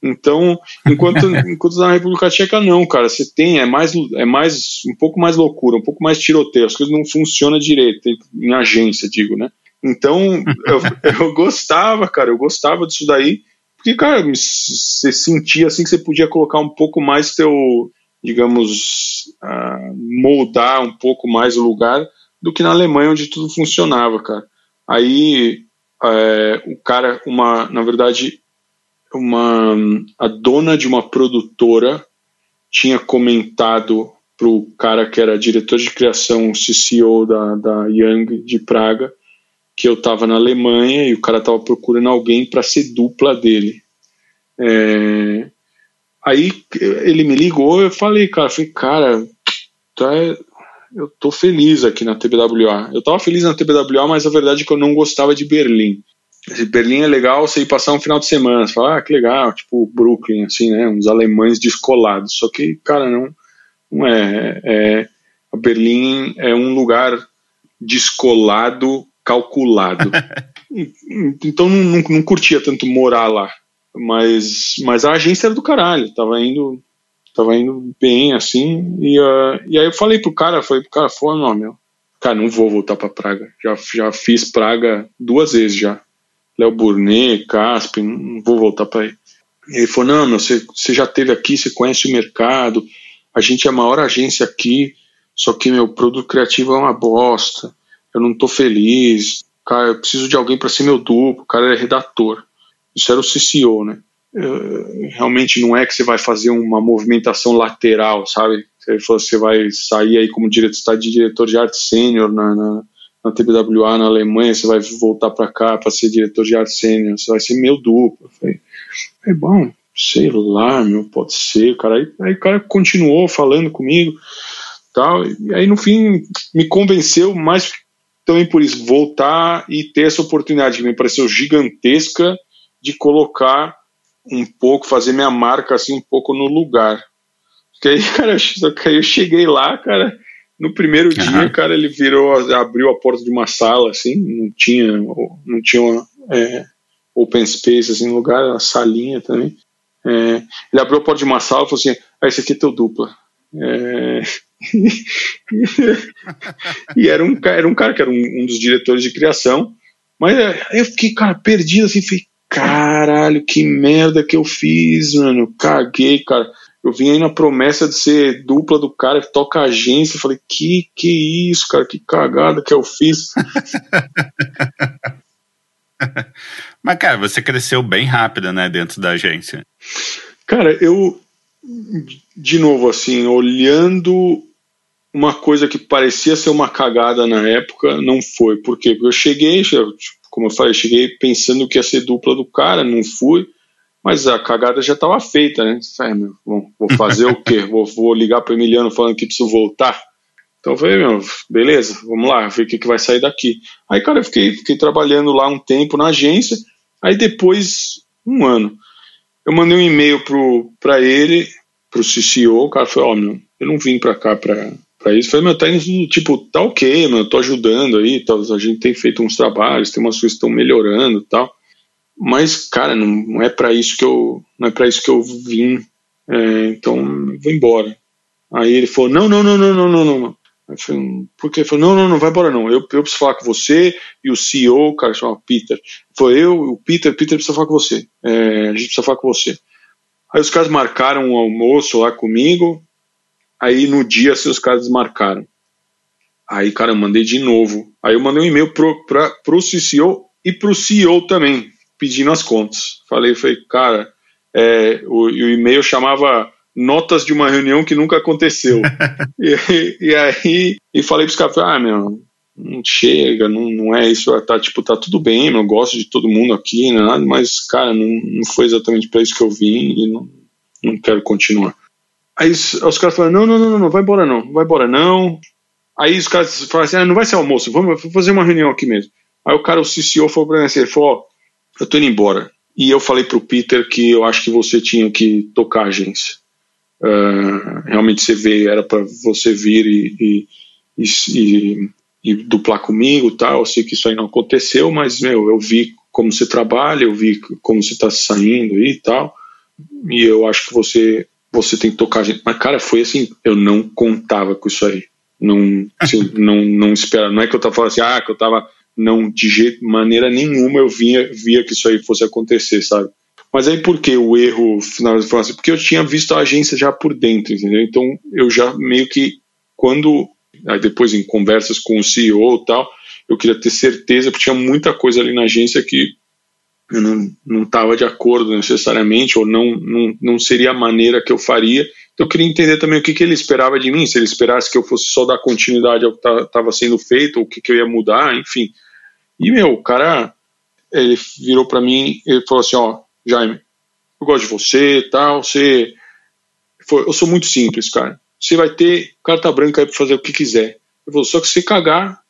Então, enquanto, enquanto na República Tcheca não, cara, você tem, é mais, é mais, um pouco mais loucura, um pouco mais tiroteio, as coisas não funcionam direito, em agência, digo, né? Então, eu, eu gostava, cara, eu gostava disso daí, porque, cara, você sentia assim que você podia colocar um pouco mais teu, digamos, uh, moldar um pouco mais o lugar do que na Alemanha, onde tudo funcionava, cara. Aí é, o cara, uma, na verdade, uma, a dona de uma produtora tinha comentado pro cara que era diretor de criação, CCO da, da Young de Praga, que eu estava na Alemanha e o cara estava procurando alguém para ser dupla dele. É, Aí ele me ligou, eu falei, cara, falei, cara, tá, eu tô feliz aqui na TBWA. Eu tava feliz na TBWA, mas a verdade é que eu não gostava de Berlim. Berlim é legal você ir passar um final de semana. Você fala, ah, que legal, tipo Brooklyn, assim, né? Uns alemães descolados. Só que, cara, não, não é. é a Berlim é um lugar descolado, calculado. então não, não, não, curtia tanto morar lá. Mas, mas a agência era do caralho, tava indo, tava indo bem assim. E, uh, e aí eu falei pro cara, falei pro cara, falou, não, meu, cara, não vou voltar para Praga. Já, já fiz Praga duas vezes já. Léo Burnet, Casp, não vou voltar para aí. Ele falou: Não, meu, você, você já teve aqui, você conhece o mercado, a gente é a maior agência aqui, só que meu produto criativo é uma bosta, eu não tô feliz, cara, eu preciso de alguém para ser meu duplo, o cara é redator. Isso era o CCO, né? Eu, realmente não é que você vai fazer uma movimentação lateral, sabe? Você vai sair aí como diretor, de diretor de arte sênior na, na na TBWA na Alemanha, você vai voltar para cá para ser diretor de arte sênior, você vai ser meu duplo. Falei, é bom, sei lá, meu, pode ser, cara. Aí, aí o cara continuou falando comigo, tal, e aí no fim me convenceu mais também por isso, voltar e ter essa oportunidade que me pareceu gigantesca de colocar um pouco, fazer minha marca assim um pouco no lugar. Porque aí, cara, eu cheguei lá, cara, no primeiro uhum. dia, cara, ele virou, abriu a porta de uma sala, assim, não tinha, não tinha uma, é, open space, assim, lugar, uma salinha também. É, ele abriu a porta de uma sala e falou assim, ah, esse aqui é teu dupla. É, e era um, era um cara que era um, um dos diretores de criação, mas é, eu fiquei, cara, perdido, assim, falei, caralho, que merda que eu fiz, mano, caguei, cara eu vim aí na promessa de ser dupla do cara que toca agência. Eu falei, que que isso, cara? Que cagada que eu fiz. Mas, cara, você cresceu bem rápido, né, dentro da agência. Cara, eu, de novo, assim, olhando uma coisa que parecia ser uma cagada na época, não foi. Por quê? Porque eu cheguei, como eu falei, cheguei pensando que ia ser dupla do cara, não fui. Mas a cagada já estava feita, né? É, meu, bom, vou fazer o quê? Vou, vou ligar para o Emiliano falando que preciso voltar. Então eu falei, meu, beleza, vamos lá, ver o que, que vai sair daqui. Aí, cara, eu fiquei, fiquei trabalhando lá um tempo na agência. Aí depois, um ano, eu mandei um e-mail para ele, para o CCO, o cara falou, ó, oh, meu, eu não vim para cá para para isso. Falei, meu, tá indo, tipo, tá ok, meu, eu tô ajudando aí, tá, a gente tem feito uns trabalhos, tem umas coisas que estão melhorando e tal. Mas cara não, não é para isso que eu não é para isso que eu vim é, então vou embora. Aí ele falou não não não não não não não. Aí falei, por que ele falou não não não vai embora não eu, eu preciso falar com você e o CEO o cara chama Peter. Foi eu o Peter Peter precisa falar com você é, a gente precisa falar com você. Aí os caras marcaram um almoço lá comigo aí no dia assim, os caras marcaram aí cara eu mandei de novo aí eu mandei um e-mail pro, pra, pro CCO e pro CEO também pedindo as contas. Falei, falei, cara, é, o, o e-mail chamava notas de uma reunião que nunca aconteceu. e, e, aí, e falei pros caras, ah, meu, não chega, não, não é isso, tá, tipo, tá tudo bem, eu gosto de todo mundo aqui, nada, mas, cara, não, não foi exatamente para isso que eu vim e não, não quero continuar. Aí os, caras falaram, não, não, não, não, vai embora não, vai embora não. Aí os caras falaram assim, ah, não vai ser almoço, vamos fazer uma reunião aqui mesmo. Aí o cara, o CCO, falou pra mim assim, ele falou, eu tô indo embora. E eu falei pro Peter que eu acho que você tinha que tocar a agência. Uh, realmente você veio, era para você vir e, e, e, e, duplar comigo tal. Eu sei que isso aí não aconteceu, mas meu, eu vi como você trabalha, eu vi como você está saindo e tal. E eu acho que você você tem que tocar a gente. Mas, cara, foi assim, eu não contava com isso aí. Não, assim, não, não espera. Não é que eu tava falando assim, ah, que eu tava não de jeito, maneira nenhuma eu via, via que isso aí fosse acontecer, sabe? Mas aí por que o erro final de assim? Porque eu tinha visto a agência já por dentro, entendeu? Então eu já meio que quando aí depois em conversas com o CEO e tal, eu queria ter certeza porque tinha muita coisa ali na agência que não estava de acordo necessariamente ou não, não não seria a maneira que eu faria. Então eu queria entender também o que, que ele esperava de mim, se ele esperasse que eu fosse só dar continuidade ao que estava sendo feito, ou o que, que eu ia mudar, enfim. E, meu, o cara, ele virou para mim, ele falou assim, ó, Jaime, eu gosto de você e tal, você... Eu sou muito simples, cara. Você vai ter carta branca aí fazer o que quiser. Eu falou, só que se cagar,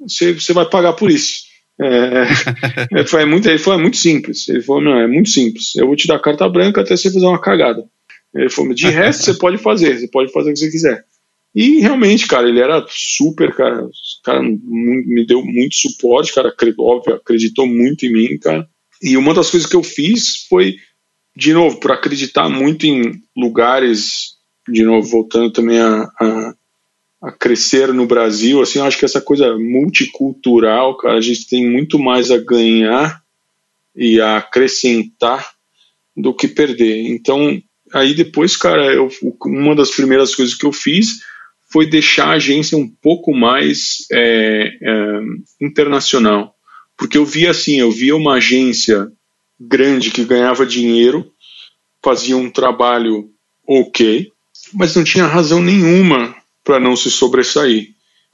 você, você vai pagar por isso. É, é foi muito, ele falou, é muito simples. Ele falou, não, é muito simples. Eu vou te dar carta branca até você fazer uma cagada. Ele falou, de resto você pode fazer, você pode fazer o que você quiser. E realmente, cara, ele era super, cara, cara me deu muito suporte, cara, óbvio, acreditou muito em mim, cara. E uma das coisas que eu fiz foi, de novo, por acreditar muito em lugares, de novo, voltando também a, a, a crescer no Brasil, assim, eu acho que essa coisa multicultural, cara, a gente tem muito mais a ganhar e a acrescentar do que perder. Então, aí depois, cara, eu, uma das primeiras coisas que eu fiz foi deixar a agência um pouco mais é, é, internacional. Porque eu via assim, eu via uma agência grande que ganhava dinheiro, fazia um trabalho ok, mas não tinha razão nenhuma para não se sobressair.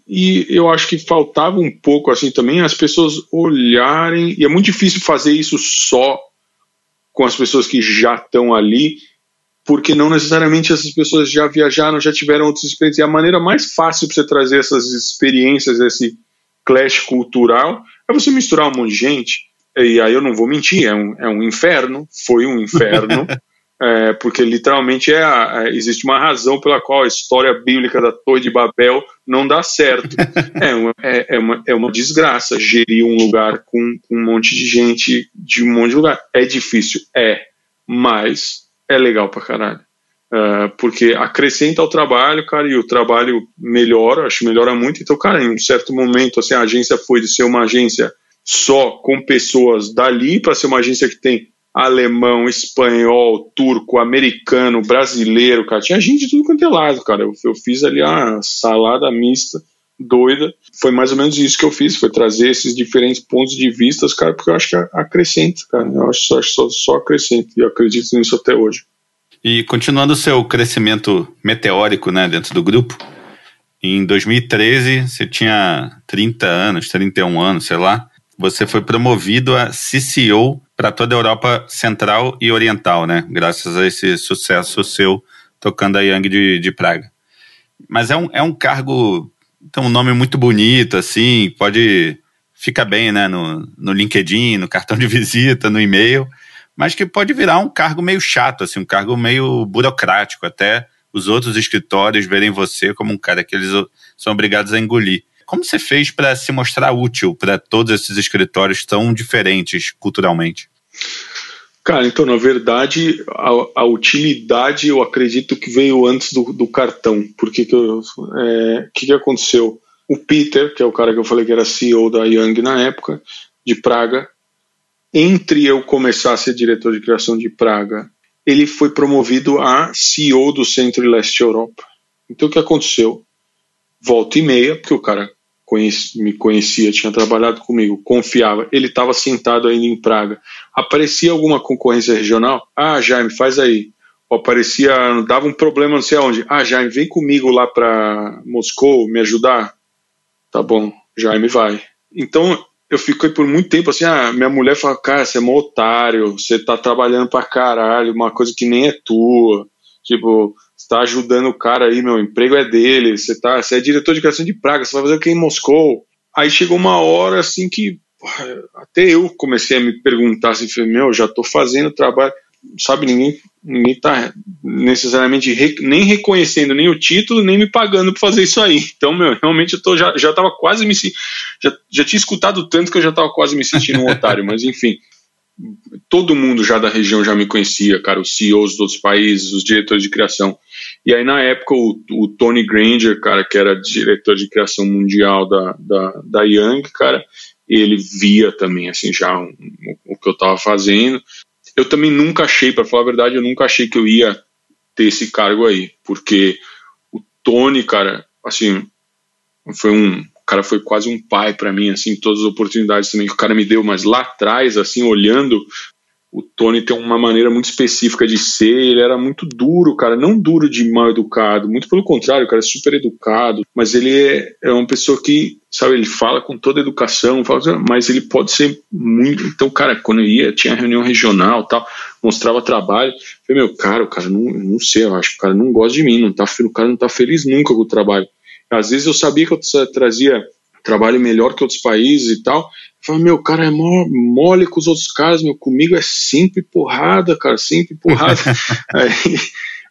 E eu acho que faltava um pouco assim também as pessoas olharem, e é muito difícil fazer isso só com as pessoas que já estão ali porque não necessariamente essas pessoas já viajaram, já tiveram outras experiências. E a maneira mais fácil para você trazer essas experiências, esse clash cultural, é você misturar um monte de gente. E aí eu não vou mentir, é um, é um inferno, foi um inferno, é, porque literalmente é, a, é, existe uma razão pela qual a história bíblica da Torre de Babel não dá certo. É uma, é, é uma, é uma desgraça gerir um lugar com, com um monte de gente de um monte de lugar. É difícil, é, mas é legal pra caralho. Uh, porque acrescenta ao trabalho, cara, e o trabalho melhora, acho que melhora muito. Então, cara, em um certo momento, assim, a agência foi de ser uma agência só com pessoas dali para ser uma agência que tem alemão, espanhol, turco, americano, brasileiro, cara. Tinha gente de tudo quanto é lado, cara. Eu, eu fiz ali a salada mista doida. Foi mais ou menos isso que eu fiz, foi trazer esses diferentes pontos de vista, cara, porque eu acho que acrescenta, cara. Eu acho, acho só, só acrescenta e eu acredito nisso até hoje. E continuando o seu crescimento meteórico, né, dentro do grupo, em 2013 você tinha 30 anos, 31 anos, sei lá, você foi promovido a CCO para toda a Europa Central e Oriental, né? Graças a esse sucesso seu tocando a Young de, de Praga. Mas é um, é um cargo tem um nome muito bonito, assim, pode ficar bem, né, no, no LinkedIn, no cartão de visita, no e-mail, mas que pode virar um cargo meio chato, assim, um cargo meio burocrático, até os outros escritórios verem você como um cara que eles são obrigados a engolir. Como você fez para se mostrar útil para todos esses escritórios tão diferentes culturalmente? Cara, então, na verdade, a, a, utilidade eu acredito que veio antes do, do cartão. Porque que, é, que, que aconteceu? O Peter, que é o cara que eu falei que era CEO da Young na época, de Praga, entre eu começar a ser diretor de criação de Praga, ele foi promovido a CEO do Centro e Leste Europa. Então, o que aconteceu? Volta e meia, porque o cara conheci, me conhecia, tinha trabalhado comigo, confiava, ele estava sentado ainda em Praga. Aparecia alguma concorrência regional? Ah, Jaime, faz aí. Ou aparecia, dava um problema não sei aonde. Ah, Jaime, vem comigo lá para Moscou me ajudar. Tá bom, Jaime vai. Então eu fiquei por muito tempo assim, ah, minha mulher fala, cara, você é um otário, você tá trabalhando pra caralho, uma coisa que nem é tua. Tipo, está ajudando o cara aí, meu emprego é dele, você tá, você é diretor de criação de praga, você vai fazer o que em Moscou? Aí chegou uma hora assim que até eu comecei a me perguntar assim, meu, já estou fazendo trabalho, sabe, ninguém ninguém tá necessariamente re, nem reconhecendo nem o título, nem me pagando para fazer isso aí. Então, meu, realmente eu tô, já, já tava quase me já, já tinha escutado tanto que eu já estava quase me sentindo um otário, mas enfim, todo mundo já da região já me conhecia, cara, os CEOs dos outros países, os diretores de criação. E aí, na época, o, o Tony Granger, cara, que era diretor de criação mundial da, da, da Young, cara, ele via também, assim, já um, um, o que eu estava fazendo. Eu também nunca achei, para falar a verdade, eu nunca achei que eu ia ter esse cargo aí, porque o Tony, cara, assim, foi um, cara foi quase um pai para mim, assim, todas as oportunidades também que o cara me deu, mas lá atrás, assim, olhando, o Tony tem uma maneira muito específica de ser, ele era muito duro, cara, não duro de mal educado, muito pelo contrário, o cara é super educado, mas ele é, é uma pessoa que, sabe, ele fala com toda educação, fala, mas ele pode ser muito, então, cara, quando eu ia, tinha reunião regional tal, mostrava trabalho, eu falei, meu, cara, o cara não, não sei, eu acho que o cara não gosta de mim, não tá, o cara não tá feliz nunca com o trabalho, às vezes eu sabia que eu trazia trabalho melhor que outros países e tal. Falei, meu, cara é mó, mole com os outros caras, meu, comigo é sempre porrada, cara, sempre porrada. aí,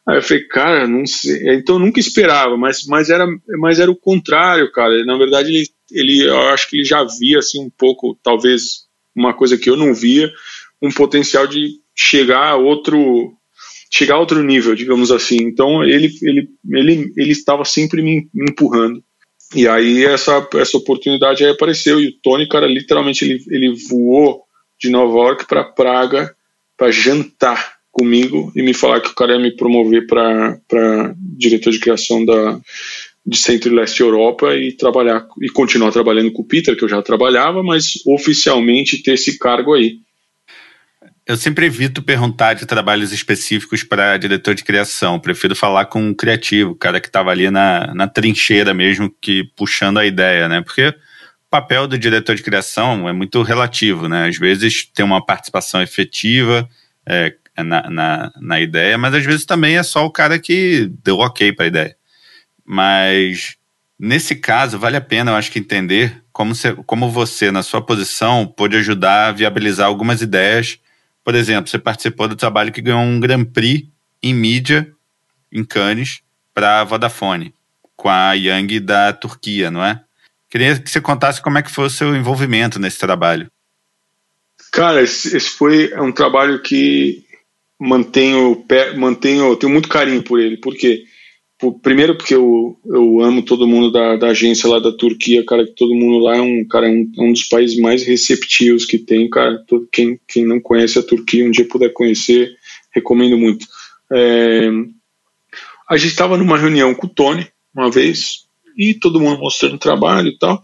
aí eu falei, cara, não sei. Então eu nunca esperava, mas, mas, era, mas era o contrário, cara. Na verdade, ele, ele, eu acho que ele já via, assim, um pouco, talvez, uma coisa que eu não via, um potencial de chegar a outro chegar a outro nível, digamos assim. Então ele ele ele ele estava sempre me empurrando. E aí essa essa oportunidade aí apareceu e o Tony, cara, literalmente ele ele voou de Nova York para Praga para jantar comigo e me falar que o cara ia me promover para diretor de criação da de Centro e Leste Europa e trabalhar e continuar trabalhando com o Peter, que eu já trabalhava, mas oficialmente ter esse cargo aí. Eu sempre evito perguntar de trabalhos específicos para diretor de criação. Prefiro falar com um criativo, o cara que estava ali na, na trincheira mesmo, que puxando a ideia, né? Porque o papel do diretor de criação é muito relativo, né? Às vezes tem uma participação efetiva é, na, na, na ideia, mas às vezes também é só o cara que deu ok para a ideia. Mas nesse caso, vale a pena, eu acho que entender como, você, como você, na sua posição, pode ajudar a viabilizar algumas ideias por exemplo, você participou do trabalho que ganhou um Grand Prix em mídia, em Cannes, para a Vodafone, com a Yang da Turquia, não é? Queria que você contasse como é que foi o seu envolvimento nesse trabalho. Cara, esse, esse foi um trabalho que mantenho, mantenho, tenho muito carinho por ele, porque primeiro porque eu, eu amo todo mundo da, da agência lá da Turquia, cara, que todo mundo lá é um, cara, é um, é um dos países mais receptivos que tem, cara, todo, quem, quem não conhece a Turquia, um dia puder conhecer, recomendo muito. É, a gente estava numa reunião com o Tony, uma vez, e todo mundo mostrando trabalho e tal,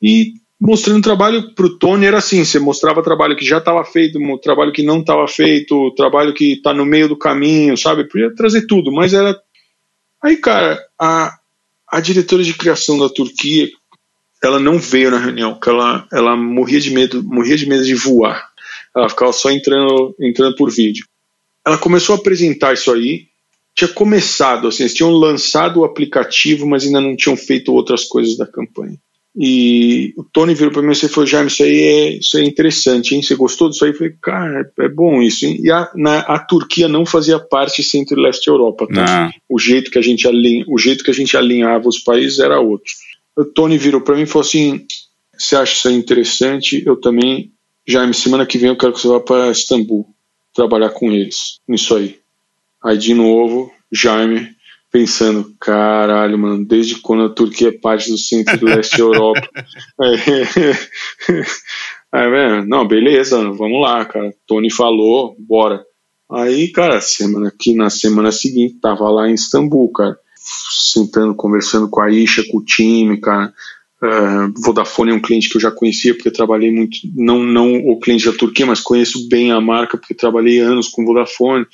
e mostrando trabalho para o Tony era assim, você mostrava trabalho que já estava feito, trabalho que não estava feito, trabalho que está no meio do caminho, sabe, podia trazer tudo, mas era Aí, cara, a, a diretora de criação da Turquia, ela não veio na reunião, porque ela, ela morria de medo, morria de medo de voar. Ela ficava só entrando, entrando por vídeo. Ela começou a apresentar isso aí. Tinha começado, assim, eles tinham lançado o aplicativo, mas ainda não tinham feito outras coisas da campanha. E o Tony virou para mim e falou: Jaime, isso aí, é, isso é interessante, hein? Você gostou disso aí? Eu falei: Cara, é bom isso. Hein? E a, na, a Turquia não fazia parte centro e leste Europa. Tá? O, jeito que a gente alinha, o jeito que a gente alinhava os países era outro. O Tony virou para mim e falou assim: Você acha isso aí interessante? Eu também. Jaime, semana que vem eu quero que você vá para Istambul trabalhar com eles nisso aí. Aí de novo, Jaime pensando, caralho, mano, desde quando a Turquia é parte do centro do leste da Europa? Aí, velho, não, beleza, vamos lá, cara. Tony falou, bora. Aí, cara, semana aqui na semana seguinte, tava lá em Istambul, cara, sentando, conversando com a Isha, com o time, cara. Uh, Vodafone é um cliente que eu já conhecia porque trabalhei muito, não não o cliente da Turquia, mas conheço bem a marca porque trabalhei anos com Vodafone.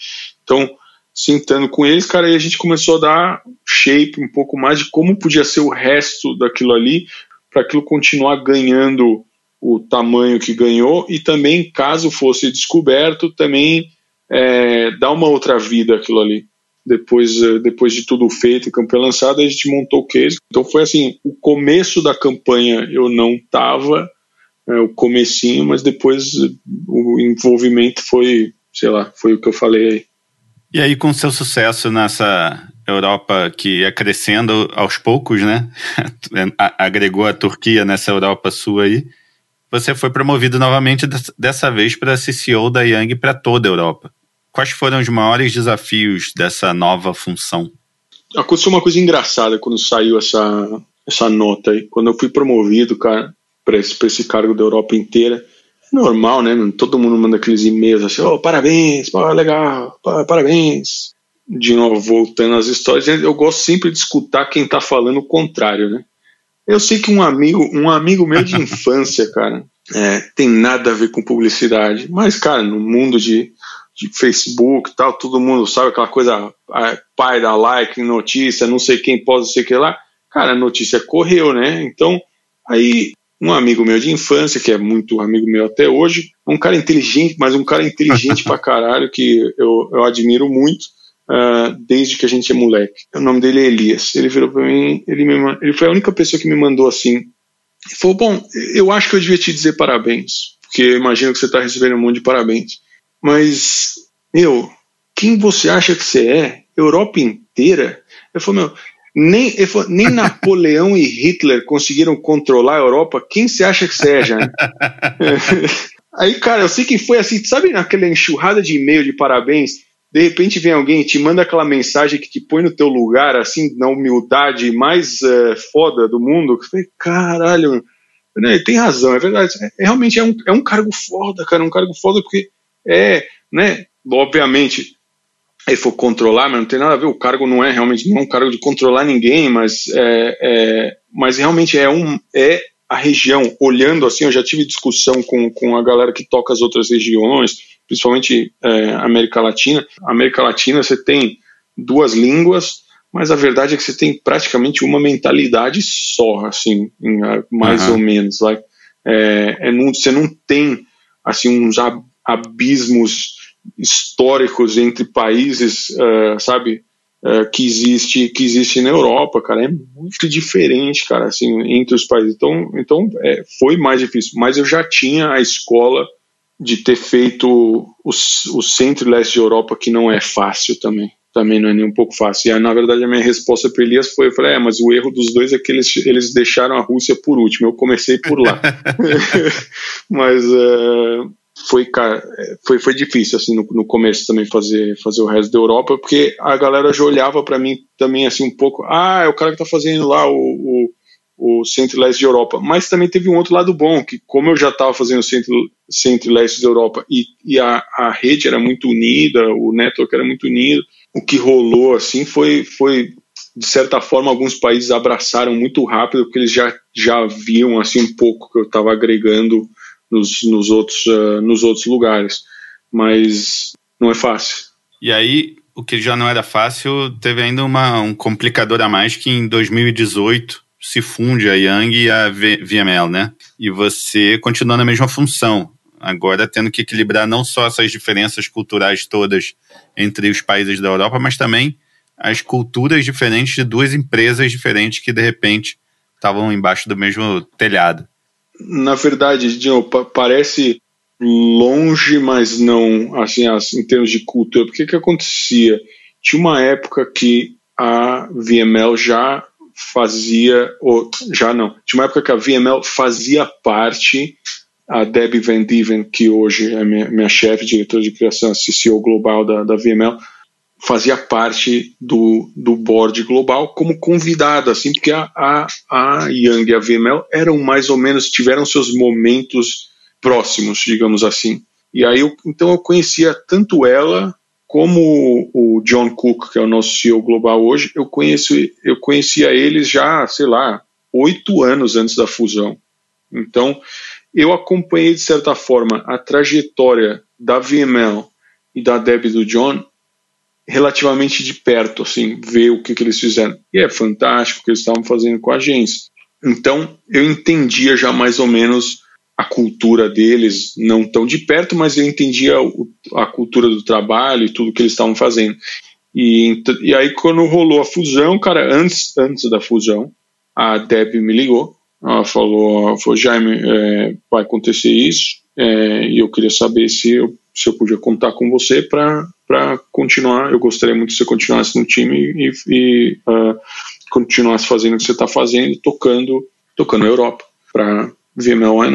Então, sentando com eles, cara, e a gente começou a dar shape um pouco mais de como podia ser o resto daquilo ali, para aquilo continuar ganhando o tamanho que ganhou e também, caso fosse descoberto, também é, dar uma outra vida aquilo ali. Depois, é, depois de tudo feito, campanha lançada, a gente montou o case. Então foi assim, o começo da campanha eu não tava, é, o comecinho, mas depois o envolvimento foi, sei lá, foi o que eu falei aí. E aí, com seu sucesso nessa Europa que ia crescendo aos poucos, né? Agregou a Turquia nessa Europa sua aí. Você foi promovido novamente, dessa vez para CCO da Yang para toda a Europa. Quais foram os maiores desafios dessa nova função? Aconteceu uma coisa engraçada quando saiu essa, essa nota aí. Quando eu fui promovido, cara, para esse, esse cargo da Europa inteira, normal, né? Todo mundo manda aqueles e-mails assim, oh, parabéns, pô, legal, parabéns. De novo, voltando às histórias, eu gosto sempre de escutar quem tá falando o contrário, né? Eu sei que um amigo, um amigo meu de infância, cara, é, tem nada a ver com publicidade, mas, cara, no mundo de, de Facebook e tal, todo mundo sabe aquela coisa, pai da like, notícia, não sei quem pode, sei que lá. Cara, a notícia correu, né? Então, aí um amigo meu de infância, que é muito amigo meu até hoje, um cara inteligente, mas um cara inteligente pra caralho, que eu, eu admiro muito, uh, desde que a gente é moleque. O nome dele é Elias. Ele virou pra mim, ele, me, ele foi a única pessoa que me mandou assim, Ele falou: Bom, eu acho que eu devia te dizer parabéns, porque eu imagino que você está recebendo um monte de parabéns. Mas, meu, quem você acha que você é? Europa inteira? Ele falou: Meu, nem, falou, nem Napoleão e Hitler conseguiram controlar a Europa. Quem você acha que é, Jane? Aí, cara, eu sei que foi assim, sabe naquela enxurrada de e-mail de parabéns? de repente vem alguém e te manda aquela mensagem que te põe no teu lugar, assim, na humildade mais é, foda do mundo, que eu falei, caralho, né, tem razão, é verdade, é, realmente é um, é um cargo foda, cara, um cargo foda porque é, né, obviamente, ele for controlar, mas não tem nada a ver, o cargo não é realmente, não é um cargo de controlar ninguém, mas, é, é mas realmente é um, é a região, olhando assim, eu já tive discussão com, com a galera que toca as outras regiões, principalmente é, América Latina. América Latina você tem duas línguas, mas a verdade é que você tem praticamente uma mentalidade só, assim, mais uhum. ou menos. Vai. É, é não, você não tem assim uns abismos históricos entre países, uh, sabe, uh, que existe que existe na Europa, cara, é muito diferente, cara, assim, entre os países. Então, então é, foi mais difícil. Mas eu já tinha a escola de ter feito o, o centro e leste de Europa, que não é fácil também. Também não é nem um pouco fácil. E aí, na verdade, a minha resposta para Elias foi: eu falei, é, mas o erro dos dois é que eles, eles deixaram a Rússia por último. Eu comecei por lá. mas uh, foi, cara, foi, foi difícil, assim, no, no começo também fazer, fazer o resto da Europa, porque a galera já olhava para mim também, assim, um pouco: ah, é o cara que tá fazendo lá o, o o centro-leste de Europa. Mas também teve um outro lado bom, que como eu já estava fazendo o centro, centro-leste da Europa e, e a, a rede era muito unida, o network era muito unido, o que rolou assim foi, foi de certa forma, alguns países abraçaram muito rápido, porque eles já, já viam assim um pouco que eu estava agregando nos, nos, outros, uh, nos outros lugares. Mas não é fácil. E aí, o que já não era fácil, teve ainda uma, um complicador a mais que em 2018 se funde a Yang e a VML, né? E você continua na mesma função, agora tendo que equilibrar não só essas diferenças culturais todas entre os países da Europa, mas também as culturas diferentes de duas empresas diferentes que de repente estavam embaixo do mesmo telhado. Na verdade, Dino, parece longe, mas não assim, em termos de cultura. Porque que acontecia? Tinha uma época que a VML já fazia, ou já não, tinha uma época que a VML fazia parte, a Debbie Van Diven, que hoje é minha, minha chefe, diretora de criação, CCO global da, da VML, fazia parte do, do board global como convidada, assim, porque a, a, a Young e a VML eram mais ou menos, tiveram seus momentos próximos, digamos assim. E aí, eu, então eu conhecia tanto ela como o John Cook, que é o nosso CEO global hoje, eu, conheço, eu conhecia eles já, sei lá, oito anos antes da fusão. Então, eu acompanhei, de certa forma, a trajetória da VML e da Deb do John relativamente de perto, assim, ver o que, que eles fizeram. E é fantástico o que eles estavam fazendo com a agência. Então, eu entendia já mais ou menos a cultura deles, não tão de perto, mas eu entendia o, a cultura do trabalho e tudo que eles estavam fazendo. E, e aí, quando rolou a fusão, cara, antes, antes da fusão, a Deb me ligou. Ela falou, falou Jaime, é, vai acontecer isso, é, e eu queria saber se eu, se eu podia contar com você para continuar. Eu gostaria muito que você continuasse no time e, e uh, continuasse fazendo o que você está fazendo, tocando, tocando a Europa para VML Why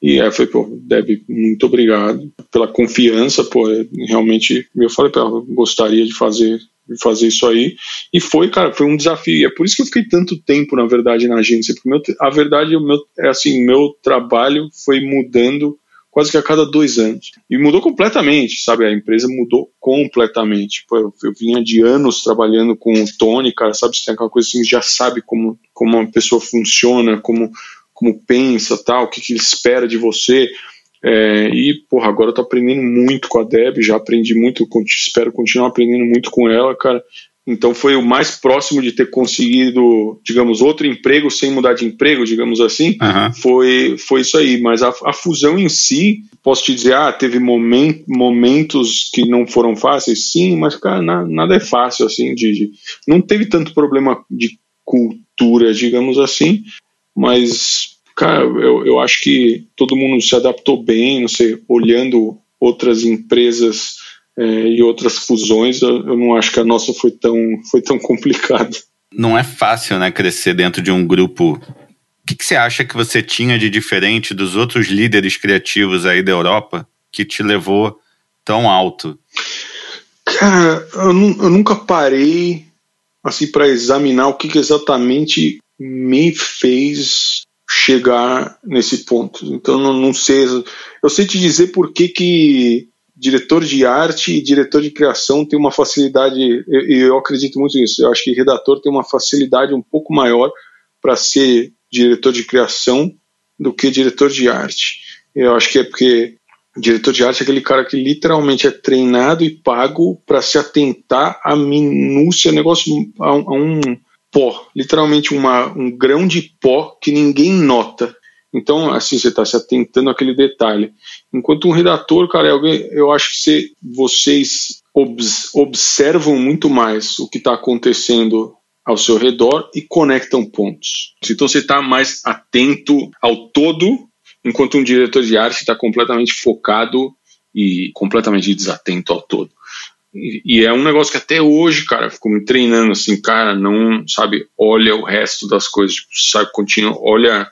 e aí foi, pô, Deb, muito obrigado pela confiança, pô, realmente, eu falei para gostaria de fazer, de fazer isso aí, e foi, cara, foi um desafio, e é por isso que eu fiquei tanto tempo, na verdade, na agência, porque meu, a verdade, meu, é assim, meu trabalho foi mudando quase que a cada dois anos, e mudou completamente, sabe, a empresa mudou completamente, eu, eu vinha de anos trabalhando com o Tony, cara, sabe, você tem aquela coisa assim, já sabe como, como uma pessoa funciona, como como pensa, tal, o que, que ele espera de você. É, e, porra, agora eu tô aprendendo muito com a Deb, já aprendi muito, espero continuar aprendendo muito com ela, cara. Então foi o mais próximo de ter conseguido, digamos, outro emprego sem mudar de emprego, digamos assim, uhum. foi, foi isso aí. Mas a, a, fusão em si, posso te dizer, ah, teve moment, momentos que não foram fáceis, sim, mas, cara, na, nada é fácil, assim, de, de, não teve tanto problema de cultura, digamos assim, mas cara, eu, eu acho que todo mundo se adaptou bem, não sei, olhando outras empresas é, e outras fusões, eu, eu, não acho que a nossa foi tão, foi tão complicada. Não é fácil, né, crescer dentro de um grupo. O que, que você acha que você tinha de diferente dos outros líderes criativos aí da Europa que te levou tão alto? Cara, eu, eu nunca parei assim para examinar o que, que exatamente me fez chegar nesse ponto. Então não, não sei, eu sei te dizer por que que diretor de arte e diretor de criação tem uma facilidade, e eu, eu, acredito muito nisso. Eu acho que redator tem uma facilidade um pouco maior para ser diretor de criação do que diretor de arte. Eu acho que é porque diretor de arte é aquele cara que literalmente é treinado e pago para se atentar à minúcia, negócio a, a um pó, literalmente uma, um grão de pó que ninguém nota. Então, assim, você está se atentando àquele detalhe. Enquanto um redator, cara, eu acho que você, vocês observam muito mais o que está acontecendo ao seu redor e conectam pontos. Então você está mais atento ao todo, enquanto um diretor de arte está completamente focado e completamente desatento ao todo. E, e, é um negócio que até hoje, cara, fico me treinando assim, cara, não, sabe, olha o resto das coisas, tipo, sabe, continua, olha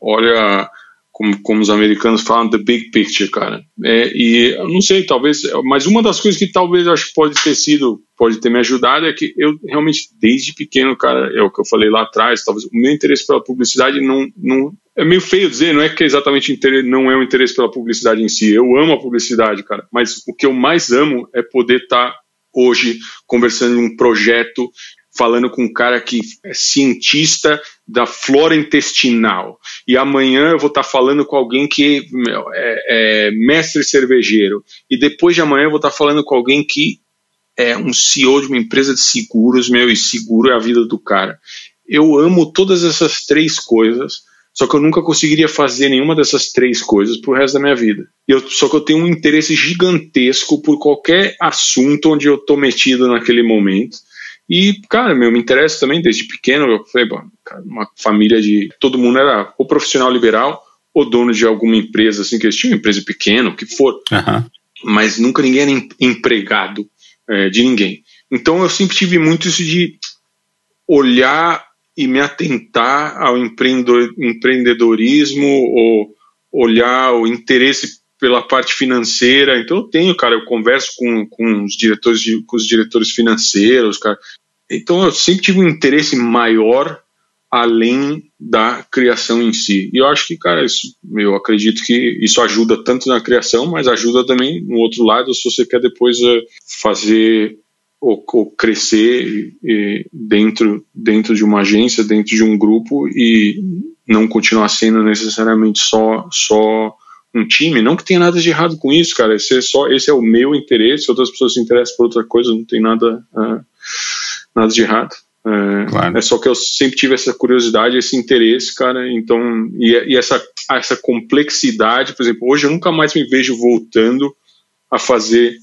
olha como, como os americanos falam, the big picture, cara. É, e não sei, talvez, mas uma das coisas que talvez acho que pode ter sido, pode ter me ajudado é que eu realmente, desde pequeno, cara, é o que eu falei lá atrás, talvez o meu interesse pela publicidade não, não é meio feio dizer, não é que exatamente não é o interesse pela publicidade em si. Eu amo a publicidade, cara, mas o que eu mais amo é poder estar tá hoje conversando em um projeto falando com um cara que é cientista da flora intestinal. E amanhã eu vou estar falando com alguém que meu, é, é, mestre cervejeiro. E depois de amanhã eu vou estar falando com alguém que é um CEO de uma empresa de seguros, meu, e seguro é a vida do cara. Eu amo todas essas três coisas, só que eu nunca conseguiria fazer nenhuma dessas três coisas pro resto da minha vida. Eu, só que eu tenho um interesse gigantesco por qualquer assunto onde eu estou metido naquele momento. E, cara, meu, me interessa também desde pequeno. Eu falei, bom, uma família de. Todo mundo era ou profissional liberal ou dono de alguma empresa, assim, que eles tinham empresa pequena, o que for. Uhum. Mas nunca ninguém era empregado é, de ninguém. Então eu sempre tive muito isso de olhar e me atentar ao empreendedorismo ou olhar o interesse pela parte financeira. Então eu tenho, cara, eu converso com, com os diretores de, com os diretores financeiros, cara. Então eu sempre tive um interesse maior além da criação em si. E eu acho que, cara, isso, eu acredito que isso ajuda tanto na criação, mas ajuda também no outro lado se você quer depois uh, fazer ou, ou crescer dentro dentro de uma agência, dentro de um grupo e não continuar sendo necessariamente só só um time, não que tenha nada de errado com isso, cara. Esse é só esse é o meu interesse. Outras pessoas se interessam por outra coisa, não tem nada uh, nada de errado. É, claro. é, só que eu sempre tive essa curiosidade, esse interesse, cara. Então e, e essa essa complexidade, por exemplo, hoje eu nunca mais me vejo voltando a fazer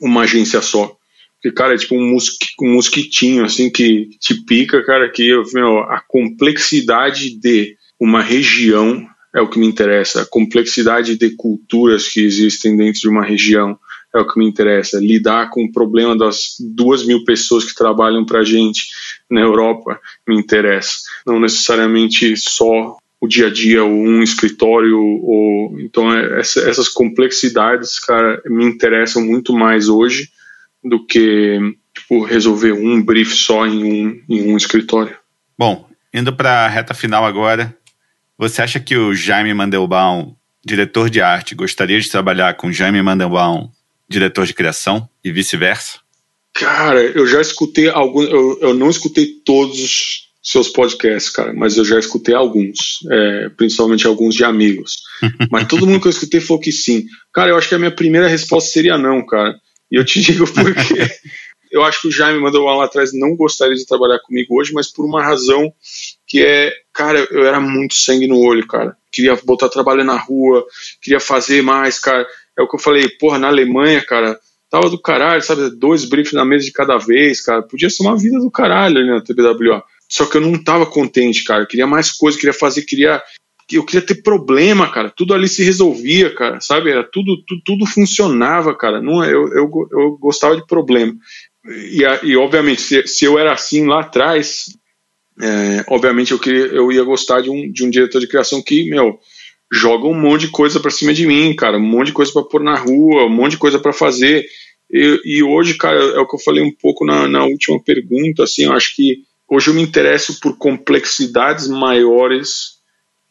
uma agência só. Porque, cara, é tipo um, mosqui, um mosquitinho, assim, que te pica, cara, que meu, a complexidade de uma região é o que me interessa. A complexidade de culturas que existem dentro de uma região é o que me interessa. Lidar com o problema das duas mil pessoas que trabalham para a gente na Europa me interessa. Não necessariamente só o dia a dia ou um escritório ou então é, essa, essas complexidades cara me interessam muito mais hoje do que tipo, resolver um brief só em um, em um escritório bom indo para a reta final agora você acha que o Jaime Mandelbaum, diretor de arte, gostaria de trabalhar com Jaime Mandelbaum, diretor de criação, e vice-versa? Cara, eu já escutei alguns. Eu, eu, não escutei todos os seus podcasts, cara, mas eu já escutei alguns, é, principalmente alguns de amigos. mas todo mundo que eu escutei falou que sim. Cara, eu acho que a minha primeira resposta seria não, cara. E eu te digo por quê. eu acho que o Jaime mandou lá atrás não gostaria de trabalhar comigo hoje, mas por uma razão que é, cara, eu era muito sangue no olho, cara. Queria botar trabalho na rua, queria fazer mais, cara. É o que eu falei, porra, na Alemanha, cara, tava do caralho, sabe? Dois briefs na mesa de cada vez, cara. Podia ser uma vida do caralho ali na TBWA. Só que eu não tava contente, cara. Eu queria mais coisas, queria fazer, queria eu queria ter problema, cara. Tudo ali se resolvia, cara, sabe? Era tudo, tudo, tudo funcionava, cara. Não, eu, eu, eu gostava de problema. E, e obviamente, se, se eu era assim lá atrás, é, obviamente eu, queria, eu ia gostar de um, de um diretor de criação que, meu, joga um monte de coisa para cima de mim, cara, um monte de coisa para pôr na rua, um monte de coisa para fazer. E, e, hoje, cara, é o que eu falei um pouco na, na última pergunta, assim, eu acho que hoje eu me interesso por complexidades maiores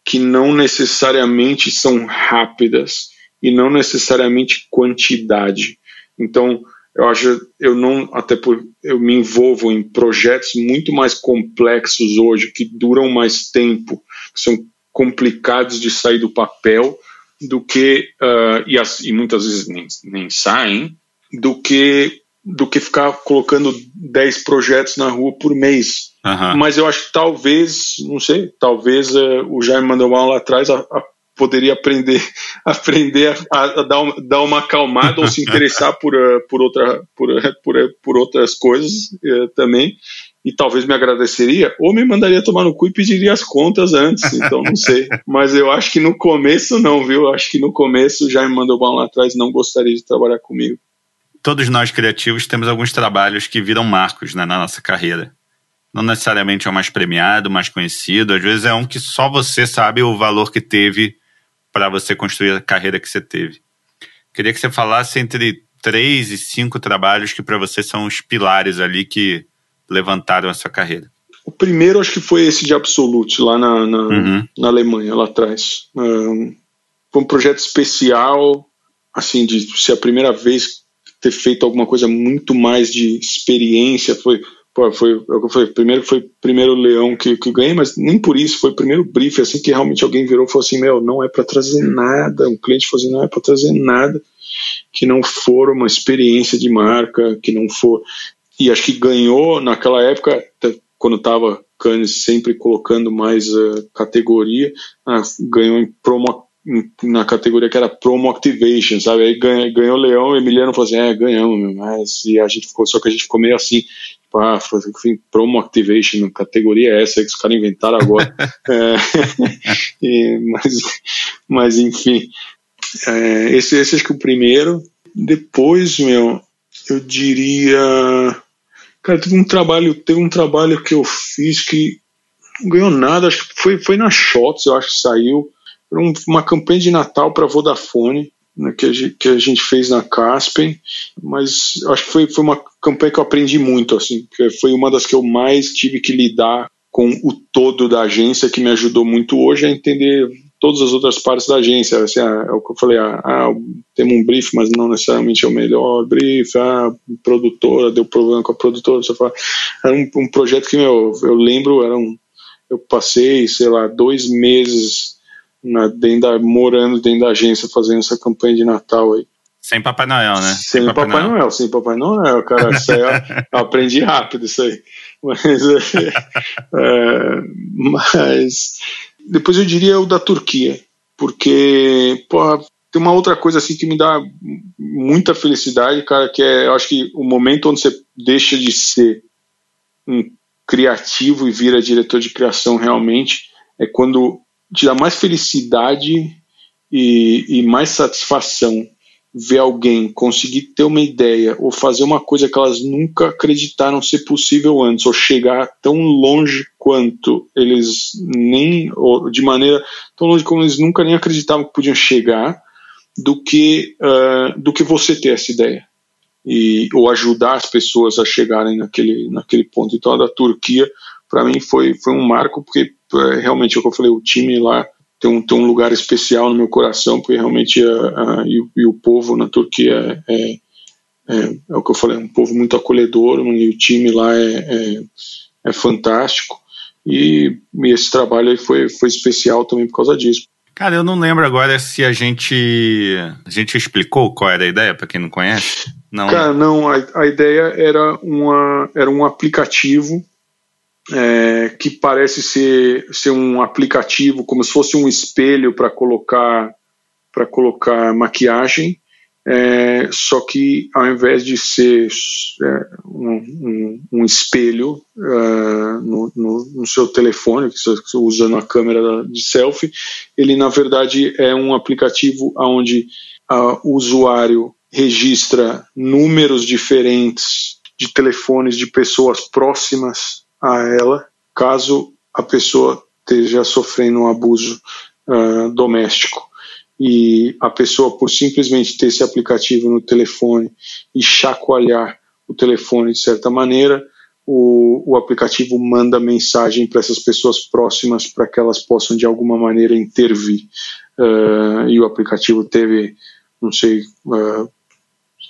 que não necessariamente são rápidas e não necessariamente quantidade. Então, eu acho, eu não, até por, eu me envolvo em projetos muito mais complexos hoje, que duram mais tempo, que são complicados de sair do papel, do que, uh, e, as, e muitas vezes nem, nem saem, do que do que ficar colocando 10 projetos na rua por mês. Uhum. Mas eu acho que talvez, não sei, talvez uh, o Jaime Mandelbaum lá atrás a, a, poderia aprender aprender a, a, dar, uma, dar uma acalmada ou se interessar por, uh, por, outra, por, uh, por, por outras coisas também e talvez me agradeceria, ou me mandaria tomar no cu e pediria as contas antes, então não sei. Mas eu acho que no começo não, viu? Acho que no começo já me mandou bom lá atrás, não gostaria de trabalhar comigo todos nós criativos temos alguns trabalhos que viram marcos né, na nossa carreira. Não necessariamente é o mais premiado, mais conhecido, às vezes é um que só você sabe o valor que teve para você construir a carreira que você teve. Queria que você falasse entre três e cinco trabalhos que para você são os pilares ali que levantaram a sua carreira. O primeiro acho que foi esse de Absolute, lá na, na, uhum. na Alemanha, lá atrás. Um, foi um projeto especial, assim, de ser a primeira vez ter feito alguma coisa muito mais de experiência. Foi, pô, foi, foi primeiro foi primeiro leão que, que ganhei, mas nem por isso foi o primeiro brief assim que realmente alguém virou e falou assim, meu, não é para trazer nada. Um cliente falou assim, não é para trazer nada que não for uma experiência de marca, que não for e acho que ganhou naquela época quando estava Cannes sempre colocando mais uh, categoria, uh, ganhou em promo na categoria que era Promo Activation, sabe? Aí ganha, ganhou o Leão, o Emiliano falou assim, é, ganhamos, mas e a gente ficou, só que a gente ficou meio assim, ah, enfim, Promo Activation, categoria é essa que os caras inventaram agora. é, e, mas, mas, enfim, é, esse, esse acho que é o primeiro. Depois, meu, eu diria, cara, teve um trabalho, teve um trabalho que eu fiz que não ganhou nada, acho que foi, foi na Shots, eu acho que saiu, uma campanha de Natal para Vodafone, que, a gente, que, a gente, fez na Caspen, mas acho que foi, foi uma campanha que eu aprendi muito, assim, foi uma das que eu mais tive que lidar com o todo da agência, que me ajudou muito hoje a entender todas as outras partes da agência. Assim, ah, é o que eu falei, ah, ah, temos um brief, mas não necessariamente é o melhor brief, ah, produtora, deu problema com a produtora, você fala. Era um, um projeto que, meu, eu lembro, era um, eu passei, sei lá, dois meses na, dentro da, morando dentro da agência fazendo essa campanha de Natal aí. Sem Papai Noel, né? Sem, sem Papai, Papai Noel. Noel. sem Papai Noel, cara. Isso aí eu, aprendi rápido isso aí. Mas, é, é, mas depois eu diria o da Turquia, porque pô, tem uma outra coisa assim que me dá muita felicidade, cara, que é, eu acho que o momento onde você deixa de ser um criativo e vira diretor de criação realmente é quando te dá mais felicidade e, e mais satisfação ver alguém conseguir ter uma ideia ou fazer uma coisa que elas nunca acreditaram ser possível antes, ou chegar tão longe quanto eles nem, ou de maneira tão longe como eles nunca nem acreditavam que podiam chegar, do que, uh, do que você ter essa ideia. E, ou ajudar as pessoas a chegarem naquele, naquele ponto. Então a da Turquia, para mim, foi, foi um marco, porque é, realmente, é o que eu falei, o time lá tem um, tem um lugar especial no meu coração, porque realmente a, a, e, e, o povo na Turquia é, é, é, é, o que eu falei, é um povo muito acolhedor, e o time lá é, é, é fantástico. E, e, esse trabalho aí foi, foi especial também por causa disso. Cara, eu não lembro agora se a gente a gente explicou qual era a ideia para quem não conhece. Não. Cara, não. A, a ideia era uma era um aplicativo é, que parece ser, ser um aplicativo, como se fosse um espelho para colocar para colocar maquiagem. É, só que ao invés de ser é, um, um, um, espelho uh, no, no, no, seu telefone, que você usando a câmera de selfie, ele na verdade é um aplicativo onde o usuário registra números diferentes de telefones de pessoas próximas a ela, caso a pessoa esteja sofrendo um abuso uh, doméstico e a pessoa, por simplesmente ter esse aplicativo no telefone e chacoalhar o telefone de certa maneira, o, o aplicativo manda mensagem para essas pessoas próximas para que elas possam de alguma maneira intervir. Uh, e o aplicativo teve, não sei, uh,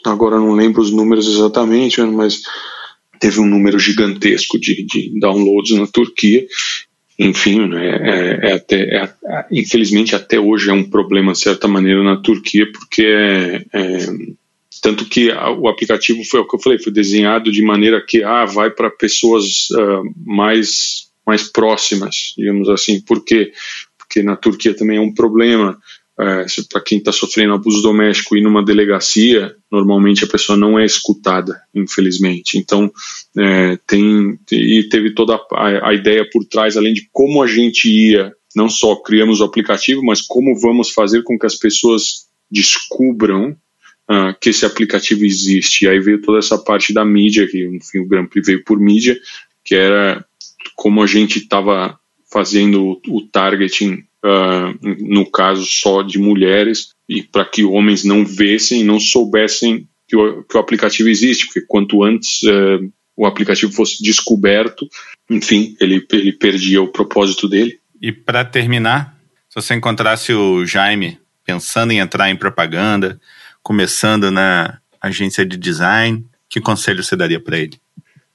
agora não lembro os números exatamente, mas teve um número gigantesco de, de downloads na Turquia. Enfim, né, é, é até, é, infelizmente até hoje é um problema de certa maneira na Turquia, porque é, é, tanto que o aplicativo foi o que eu falei, foi desenhado de maneira que ah, vai para pessoas uh, mais mais próximas, digamos assim, porque porque na Turquia também é um problema é, para quem está sofrendo abuso doméstico e numa delegacia, normalmente a pessoa não é escutada, infelizmente. Então, é, tem e teve toda a, a, ideia por trás, além de como a gente ia, não só criamos o aplicativo, mas como vamos fazer com que as pessoas descubram uh, que esse aplicativo existe. E aí veio toda essa parte da mídia, que enfim, o Grand Prix veio por mídia, que era como a gente estava fazendo o targeting uh, no caso só de mulheres, e para que homens não vissem, não soubessem que o, que o aplicativo existe, porque quanto antes uh, o aplicativo fosse descoberto, enfim, ele, ele perdia o propósito dele. E para terminar, se você encontrasse o Jaime pensando em entrar em propaganda, começando na agência de design, que conselho você daria para ele?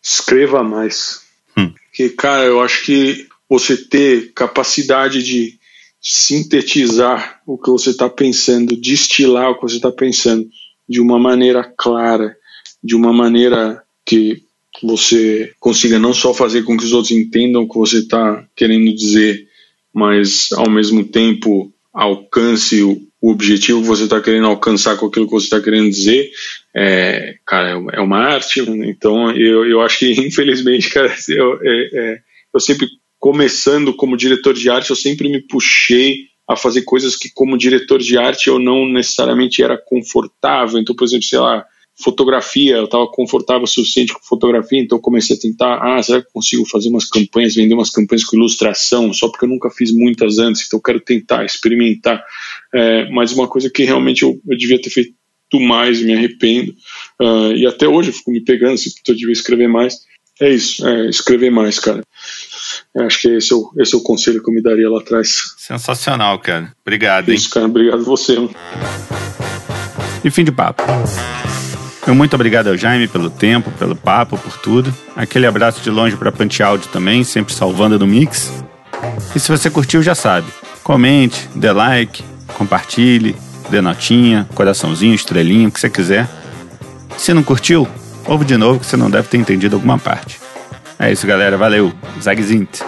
Escreva mais. Hum. Porque, cara, eu acho que você ter capacidade de sintetizar o que você está pensando, destilar o que você está pensando de uma maneira clara, de uma maneira que você consiga não só fazer com que os outros entendam o que você está querendo dizer, mas ao mesmo tempo alcance o, objetivo que você está querendo alcançar com aquilo que você está querendo dizer, é, cara, é uma arte. Então, eu, eu acho que, infelizmente, cara, eu, é, é, eu sempre começando como diretor de arte, eu sempre me puxei a fazer coisas que, como diretor de arte, eu não necessariamente era confortável. Então, por exemplo, sei lá, fotografia, eu estava confortável o suficiente com fotografia, então comecei a tentar, ah, será que eu consigo fazer umas campanhas, vender umas campanhas com ilustração, só porque eu nunca fiz muitas antes, então eu quero tentar, experimentar. É, mas uma coisa que realmente eu, eu devia ter feito mais, me arrependo, uh, e até hoje eu fico me pegando, se eu devia escrever mais, é isso, é, escrever mais, cara. Acho que esse é, o, esse é o conselho que eu me daria lá atrás. Sensacional, cara. Obrigado, hein? Isso, cara. Obrigado você. E fim de papo. Eu muito obrigado ao Jaime pelo tempo, pelo papo, por tudo. Aquele abraço de longe para Pante Áudio também, sempre salvando no mix. E se você curtiu, já sabe. Comente, dê like, compartilhe, dê notinha, coraçãozinho, estrelinha, o que você quiser. Se não curtiu, ouve de novo que você não deve ter entendido alguma parte. É isso, galera. Valeu. Zagzint.